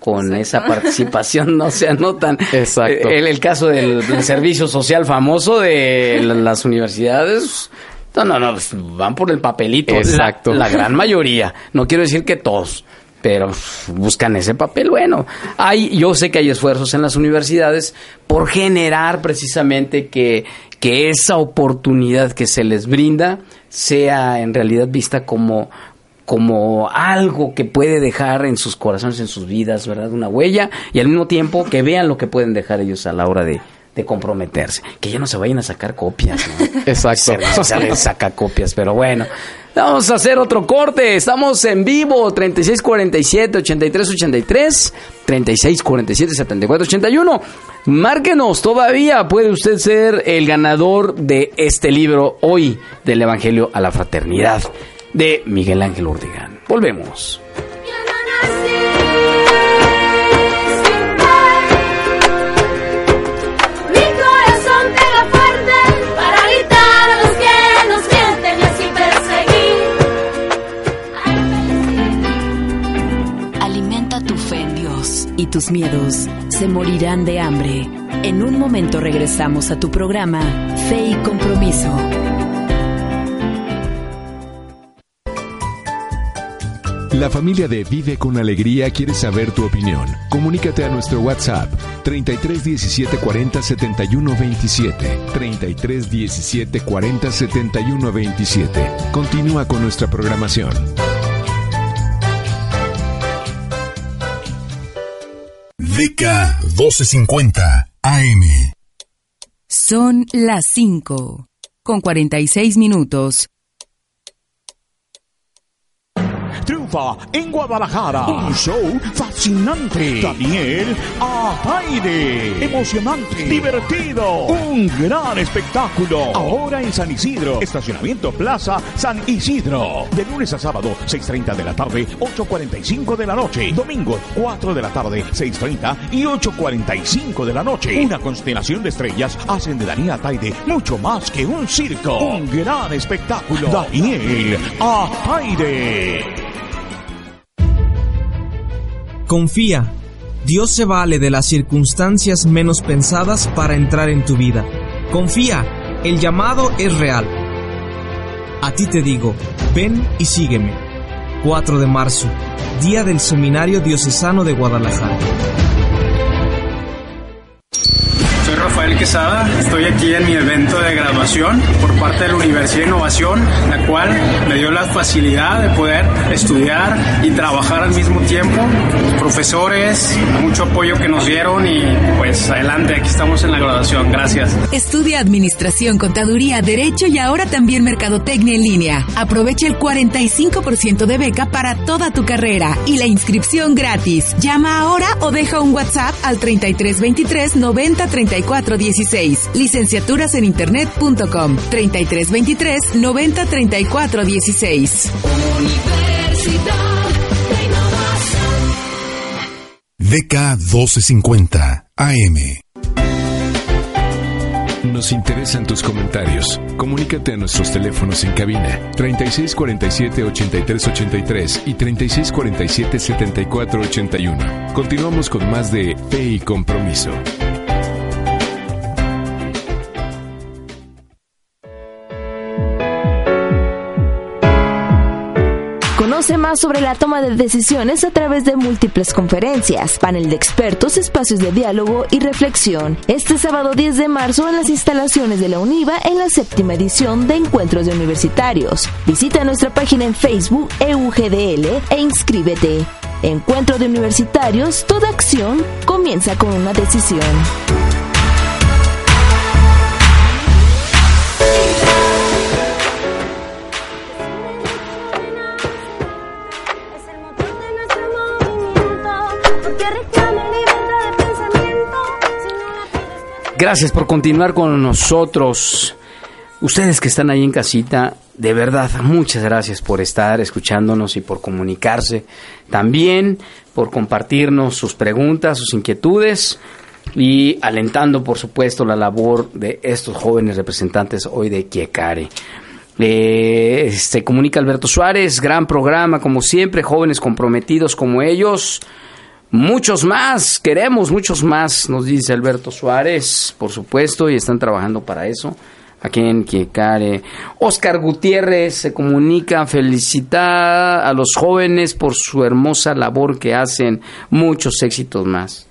con esa participación no se anotan. Exacto. El, el caso del, del servicio social famoso de la- las universidades. No, no, no, pues, van por el papelito. Exacto. La, la gran mayoría. No quiero decir que todos, pero buscan ese papel. Bueno, hay, yo sé que hay esfuerzos en las universidades por generar precisamente que, que esa oportunidad que se les brinda sea en realidad vista como como algo que puede dejar en sus corazones, en sus vidas, ¿verdad? Una huella y al mismo tiempo que vean lo que pueden dejar ellos a la hora de, de comprometerse. Que ya no se vayan a sacar copias, ¿no? Exacto. Se, se saca copias, pero bueno. Vamos a hacer otro corte. Estamos en vivo. 3647-8383. 3647-7481. Márquenos todavía. Puede usted ser el ganador de este libro hoy del Evangelio a la Fraternidad de Miguel Ángel Urdigán. Volvemos. Y tus miedos se morirán de hambre. En un momento regresamos a tu programa Fe y Compromiso. La familia de Vive con Alegría quiere saber tu opinión. Comunícate a nuestro WhatsApp 33 17 40 71 27. 33 17 40 71 27. Continúa con nuestra programación. DK 1250 AM. Son las 5, con 46 minutos. Triunfa en Guadalajara. Un show fascinante. Daniel Ataide. Emocionante. Divertido. Un gran espectáculo. Ahora en San Isidro. Estacionamiento Plaza San Isidro. De lunes a sábado, 6.30 de la tarde, 8.45 de la noche. Domingo, 4 de la tarde, 6.30 y 8.45 de la noche. Una constelación de estrellas hacen de Daniel Ataide mucho más que un circo. Un gran espectáculo. Daniel Ataide. Confía. Dios se vale de las circunstancias menos pensadas para entrar en tu vida. Confía. El llamado es real. A ti te digo, ven y sígueme. 4 de marzo, Día del Seminario Diocesano de Guadalajara. Quesada, estoy aquí en mi evento de graduación por parte de la Universidad de Innovación, la cual me dio la facilidad de poder estudiar y trabajar al mismo tiempo. Profesores, mucho apoyo que nos dieron y pues adelante, aquí estamos en la graduación. Gracias. Estudia Administración, Contaduría, Derecho y ahora también Mercadotecnia en línea. Aprovecha el 45% de beca para toda tu carrera y la inscripción gratis. Llama ahora o deja un WhatsApp al 3323 90 34 16. Licenciaturas en internet.com 3323 90 34 16. DK 1250 AM. Nos interesan tus comentarios. Comunícate a nuestros teléfonos en cabina 3647 8383 y 3647 7481. Continuamos con más de Fe y Compromiso. Más sobre la toma de decisiones a través de múltiples conferencias, panel de expertos, espacios de diálogo y reflexión. Este sábado 10 de marzo en las instalaciones de la UNIVA en la séptima edición de Encuentros de Universitarios. Visita nuestra página en Facebook EUGDL e inscríbete. Encuentro de Universitarios, toda acción comienza con una decisión. Gracias por continuar con nosotros. Ustedes que están ahí en casita, de verdad, muchas gracias por estar escuchándonos y por comunicarse. También por compartirnos sus preguntas, sus inquietudes y alentando, por supuesto, la labor de estos jóvenes representantes hoy de Kiekare. Eh, se comunica Alberto Suárez, gran programa, como siempre, jóvenes comprometidos como ellos. Muchos más, queremos muchos más, nos dice Alberto Suárez, por supuesto, y están trabajando para eso. Aquí en Kiekare. Oscar Gutiérrez se comunica, felicita a los jóvenes por su hermosa labor que hacen. Muchos éxitos más.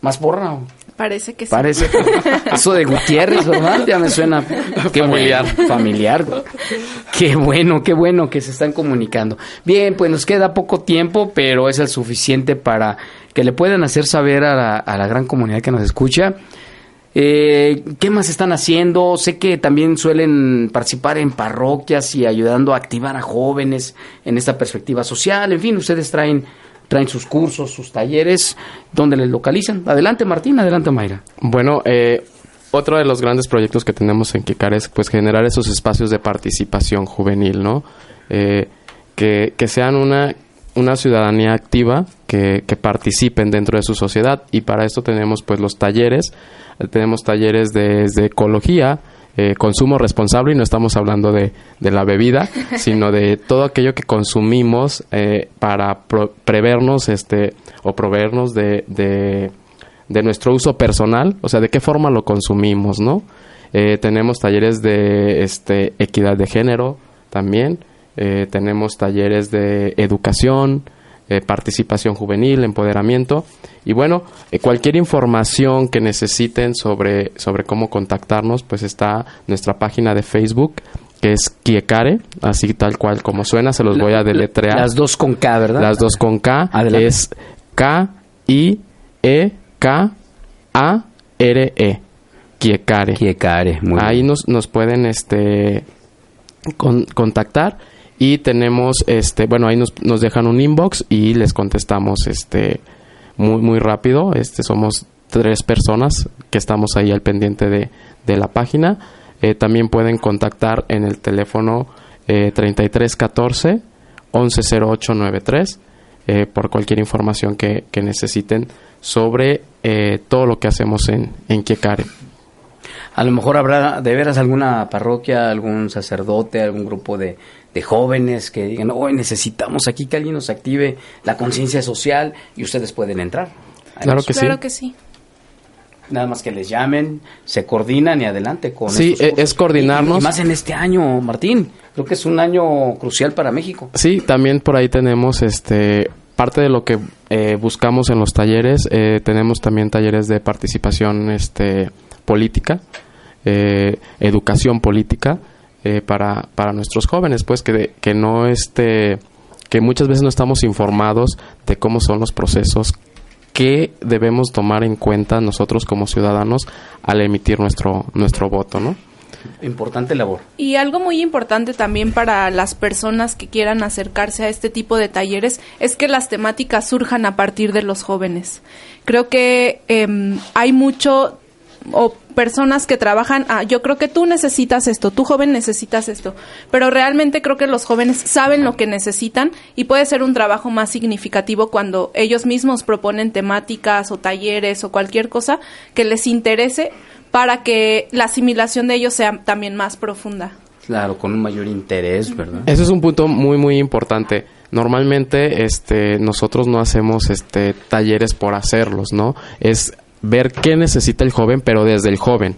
¿Más porra? Parece que sí. Parece que eso de Gutiérrez, ¿verdad? Ya me suena qué familiar. familiar. Qué bueno, qué bueno que se están comunicando. Bien, pues nos queda poco tiempo, pero es el suficiente para que le puedan hacer saber a la, a la gran comunidad que nos escucha. Eh, ¿Qué más están haciendo? Sé que también suelen participar en parroquias y ayudando a activar a jóvenes en esta perspectiva social. En fin, ustedes traen traen sus cursos, sus talleres, donde les localizan. Adelante Martín, adelante Mayra. Bueno, eh, otro de los grandes proyectos que tenemos en Kikar es pues generar esos espacios de participación juvenil, ¿no? Eh, que, sean una, una ciudadanía activa, que, participen dentro de su sociedad y para esto tenemos pues los talleres, tenemos talleres de, desde ecología, eh, consumo responsable y no estamos hablando de, de la bebida, sino de todo aquello que consumimos eh, para pro- prevernos este, o proveernos de, de, de nuestro uso personal, o sea, de qué forma lo consumimos, ¿no? Eh, tenemos talleres de este, equidad de género también, eh, tenemos talleres de educación, participación juvenil, empoderamiento y bueno, eh, cualquier información que necesiten sobre, sobre cómo contactarnos, pues está nuestra página de Facebook que es Kiekare, así tal cual como suena, se los voy a deletrear. Las dos con K, ¿verdad? Las dos con K. Adelante. Es K-I-E-K-A-R-E. Kiekare. Kiekare, muy Ahí bien. nos, nos pueden este con- contactar y tenemos este bueno ahí nos, nos dejan un inbox y les contestamos este muy muy rápido este somos tres personas que estamos ahí al pendiente de, de la página Eh, también pueden contactar en el teléfono eh, 3314 110893 eh, por cualquier información que, que necesiten sobre eh, todo lo que hacemos en, en Kiekare. A lo mejor habrá de veras alguna parroquia, algún sacerdote, algún grupo de, de jóvenes que digan, hoy necesitamos aquí que alguien nos active la conciencia social y ustedes pueden entrar. Claro que sí. Claro que sí. Nada más que les llamen, se coordinan y adelante con Sí, estos e- es coordinarnos. Y- y más en este año, Martín. Creo que es un año crucial para México. Sí, también por ahí tenemos este parte de lo que eh, buscamos en los talleres. eh, tenemos también talleres de participación este política, eh, educación política eh, para para nuestros jóvenes, pues que que no este que muchas veces no estamos informados de cómo son los procesos que debemos tomar en cuenta nosotros como ciudadanos al emitir nuestro nuestro voto, ¿no? Importante labor. Y algo muy importante también para las personas que quieran acercarse a este tipo de talleres es que las temáticas surjan a partir de los jóvenes. Creo que em, hay mucho o personas que trabajan, ah, yo creo que tú necesitas esto, tú joven necesitas esto, pero realmente creo que los jóvenes saben lo que necesitan y puede ser un trabajo más significativo cuando ellos mismos proponen temáticas o talleres o cualquier cosa que les interese para que la asimilación de ellos sea también más profunda. Claro, con un mayor interés, ¿verdad? Ese es un punto muy muy importante. Normalmente este nosotros no hacemos este talleres por hacerlos, ¿no? Es ver qué necesita el joven, pero desde el joven.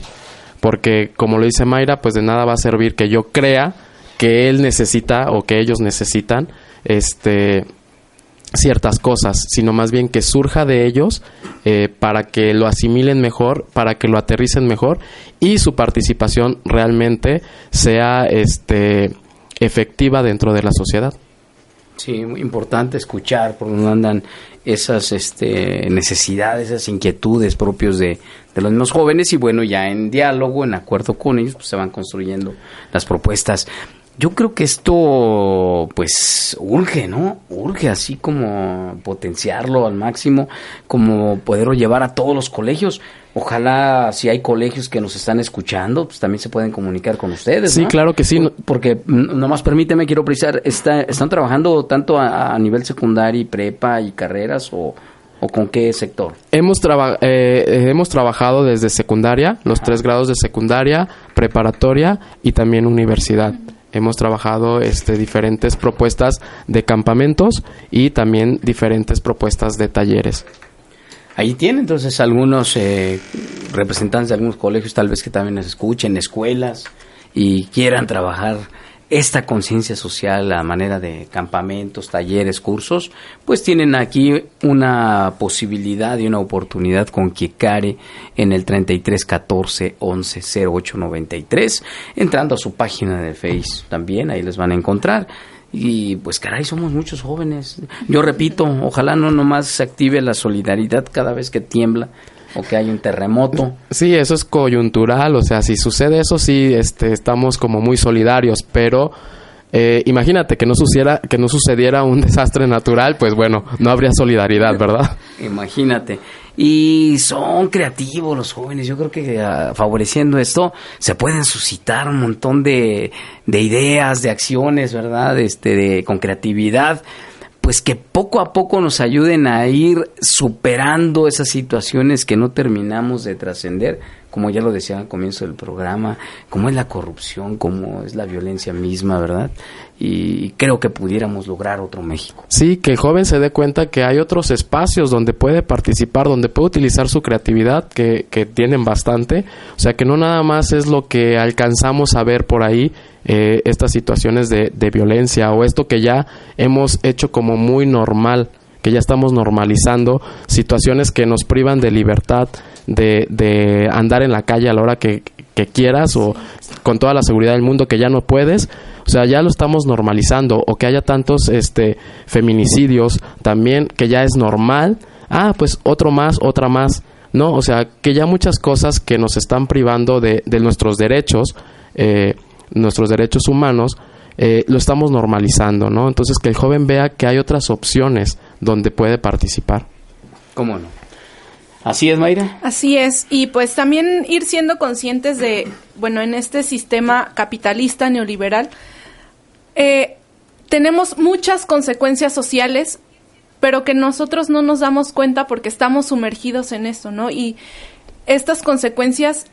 Porque como lo dice Mayra, pues de nada va a servir que yo crea que él necesita o que ellos necesitan este ciertas cosas, sino más bien que surja de ellos eh, para que lo asimilen mejor, para que lo aterricen mejor y su participación realmente sea este efectiva dentro de la sociedad. Sí, muy importante escuchar por dónde andan esas este, necesidades, esas inquietudes propios de, de los mismos jóvenes y bueno, ya en diálogo, en acuerdo con ellos, pues se van construyendo las propuestas. Yo creo que esto, pues, urge, ¿no? Urge así como potenciarlo al máximo, como poderlo llevar a todos los colegios. Ojalá si hay colegios que nos están escuchando, pues también se pueden comunicar con ustedes. Sí, ¿no? claro que sí. Porque nomás permíteme, quiero precisar, está, ¿están trabajando tanto a, a nivel secundaria y prepa y carreras o, o con qué sector? Hemos, traba- eh, eh, hemos trabajado desde secundaria, los tres grados de secundaria, preparatoria y también universidad. Hemos trabajado este, diferentes propuestas de campamentos y también diferentes propuestas de talleres. Ahí tiene entonces algunos eh, representantes de algunos colegios tal vez que también nos escuchen, escuelas y quieran trabajar esta conciencia social a manera de campamentos, talleres, cursos, pues tienen aquí una posibilidad y una oportunidad con Kiekare en el 33 14 11 08 93, entrando a su página de Face también, ahí les van a encontrar. Y pues caray, somos muchos jóvenes. Yo repito, ojalá no nomás se active la solidaridad cada vez que tiembla o que hay un terremoto. Sí, eso es coyuntural, o sea, si sucede eso, sí, este, estamos como muy solidarios, pero eh, imagínate que no, sucediera, que no sucediera un desastre natural, pues bueno, no habría solidaridad, ¿verdad? Imagínate. Y son creativos los jóvenes. Yo creo que ah, favoreciendo esto se pueden suscitar un montón de, de ideas, de acciones, ¿verdad? Este, de, con creatividad. Pues que poco a poco nos ayuden a ir superando esas situaciones que no terminamos de trascender, como ya lo decía al comienzo del programa, como es la corrupción, como es la violencia misma, ¿verdad? Y creo que pudiéramos lograr otro México. Sí, que el joven se dé cuenta que hay otros espacios donde puede participar, donde puede utilizar su creatividad, que, tienen bastante. O sea, que no nada más es lo que alcanzamos a ver por ahí, eh, estas situaciones de violencia o esto que ya hemos hecho como muy normal, que ya estamos normalizando situaciones que nos privan de libertad, de, de andar en la calle a la hora que, quieras o con toda la seguridad del mundo que ya no puedes. O sea, ya lo estamos normalizando o que haya tantos este feminicidios también que ya es normal. Ah, pues otro más, otra más. No, o sea, que ya muchas cosas que nos están privando de, de nuestros derechos, eh, nuestros derechos humanos, eh, lo estamos normalizando, ¿no? Entonces que el joven vea que hay otras opciones donde puede participar. ¿Cómo no? Así es, Mayra. Así es, y pues también ir siendo conscientes de, bueno, en este sistema capitalista neoliberal, eh, tenemos muchas consecuencias sociales, pero que nosotros no nos damos cuenta porque estamos sumergidos en eso, ¿no? Y estas consecuencias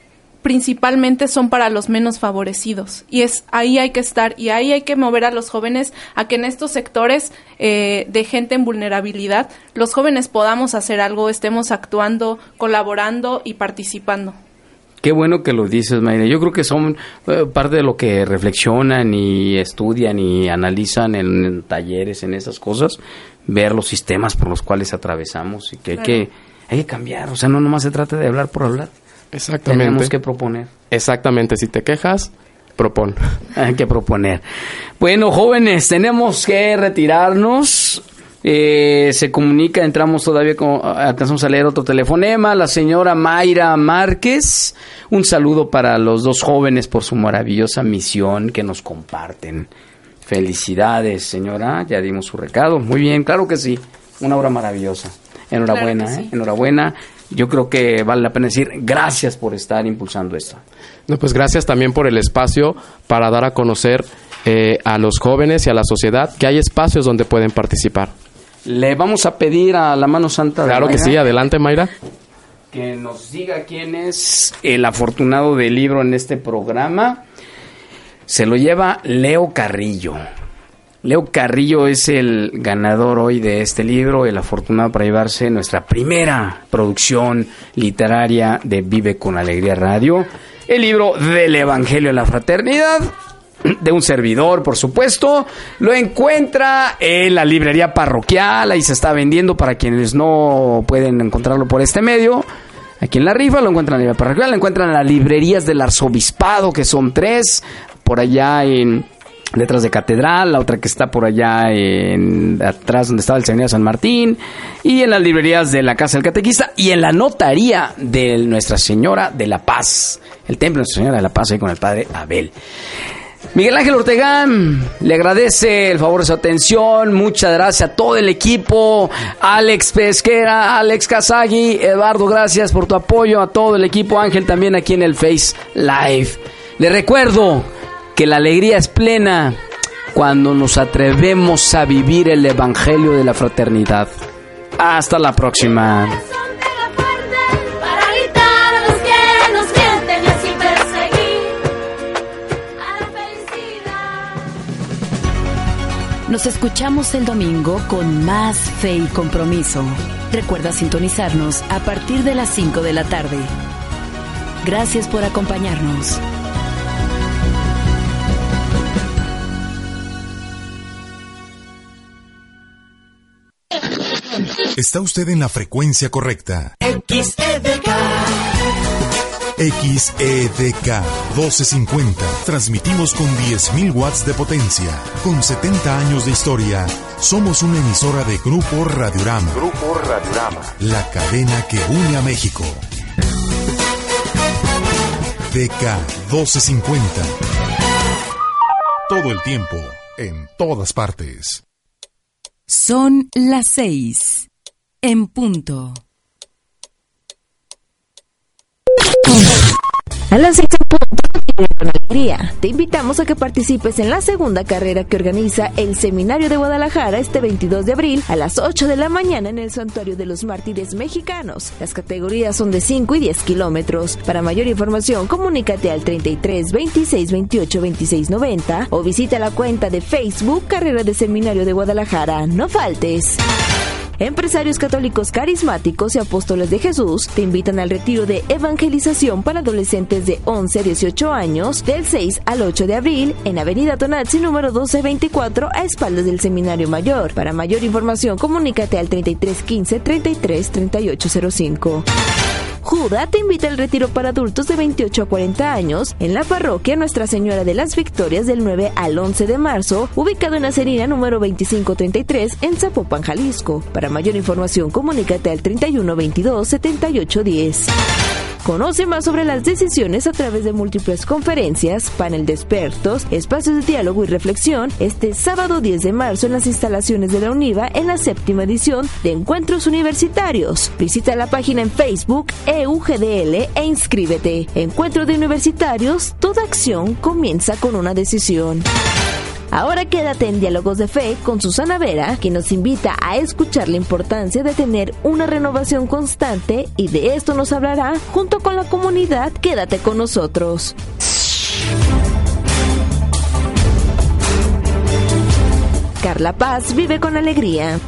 principalmente son para los menos favorecidos y es ahí hay que estar y ahí hay que mover a los jóvenes a que en estos sectores eh, de gente en vulnerabilidad los jóvenes podamos hacer algo estemos actuando colaborando y participando Qué bueno que lo dices, Mayra. Yo creo que son eh, parte de lo que reflexionan y estudian y analizan en, en talleres, en esas cosas, ver los sistemas por los cuales atravesamos y que hay, que hay que cambiar. O sea, no nomás se trata de hablar por hablar. Exactamente. Tenemos que proponer. Exactamente, si te quejas, propon. Hay que proponer. Bueno, jóvenes, tenemos que retirarnos. Eh, se comunica, entramos todavía, con, alcanzamos a leer otro telefonema. La señora Mayra Márquez. Un saludo para los dos jóvenes por su maravillosa misión que nos comparten. Felicidades, señora. Ya dimos su recado. Muy bien, claro que sí. Una obra maravillosa. Enhorabuena, Claro ¿eh? Enhorabuena. Yo creo que vale la pena decir gracias por estar impulsando esto. No, pues gracias también por el espacio para dar a conocer eh, a los jóvenes y a la sociedad que hay espacios donde pueden participar. Le vamos a pedir a la mano santa de Claro que Mayra sí, adelante Mayra. que nos diga quién es el afortunado del libro en este programa. Se lo lleva Leo Carrillo. Leo Carrillo es el ganador hoy de este libro, el afortunado para llevarse nuestra primera producción literaria de Vive con Alegría Radio, el libro del Evangelio de la Fraternidad, de un servidor, por supuesto. Lo encuentra en la librería parroquial, ahí se está vendiendo para quienes no pueden encontrarlo por este medio. Aquí en la rifa lo encuentran en la librería parroquial, lo encuentran en las librerías del arzobispado, que son tres, por allá en detrás de Catedral, la otra que está por allá en atrás donde estaba el Seminario San Martín, y en las librerías de la Casa del Catequista y en la notaría de Nuestra Señora de la Paz, el Templo de Nuestra Señora de la Paz ahí con el Padre Abel. Miguel Ángel Ortegán le agradece el favor de su atención. Muchas gracias a todo el equipo. Alex Pesquera, Alex Kazagi, Eduardo, gracias por tu apoyo. A todo el equipo Ángel también aquí en el Face Live. Le recuerdo que la alegría es plena cuando nos atrevemos a vivir el Evangelio de la Fraternidad. Hasta la próxima. Nos escuchamos el domingo con más fe y compromiso. Recuerda sintonizarnos a partir de las 5 de la tarde. Gracias por acompañarnos. Está usted en la frecuencia correcta. XEDK. XEDK 1250. Transmitimos con 10.000 watts de potencia. Con 70 años de historia, somos una emisora de Grupo Radiorama. Grupo Radiorama. La cadena que une a México. DK 1250. Todo el tiempo, en todas partes. Son las seis. En punto. A las seis en punto, con alegría. Te invitamos a que participes en la segunda carrera que organiza el Seminario de Guadalajara este 22 de abril a las 8 de la mañana en el Santuario de los Mártires Mexicanos. Las categorías son de 5 y 10 kilómetros. Para mayor información, comunícate al 33 26 28 26 90 o visita la cuenta de Facebook Carrera de Seminario de Guadalajara. No faltes. Empresarios católicos carismáticos y apóstoles de Jesús te invitan al retiro de evangelización para adolescentes de 11 a 18 años del 6 al 8 de abril en Avenida Tonazzi número 1224 a espaldas del Seminario Mayor. Para mayor información comunícate al 3315 33 3805. Juda te invita al retiro para adultos de 28 a 40 años en la parroquia Nuestra Señora de las Victorias del 9 al 11 de marzo, ubicado en Acerina número 2533 en Zapopan, Jalisco. Para mayor información, comunícate al 3122 7810. Conoce más sobre las decisiones a través de múltiples conferencias, panel de expertos, espacios de diálogo y reflexión este sábado 10 de marzo en las instalaciones de la UNIVA en la séptima edición de Encuentros Universitarios. Visita la página en Facebook EUGDL e inscríbete. Encuentro de Universitarios, toda acción comienza con una decisión. Ahora quédate en Diálogos de Fe con Susana Vera, quien nos invita a escuchar la importancia de tener una renovación constante y de esto nos hablará junto con la comunidad. Quédate con nosotros. Carla Paz vive con alegría.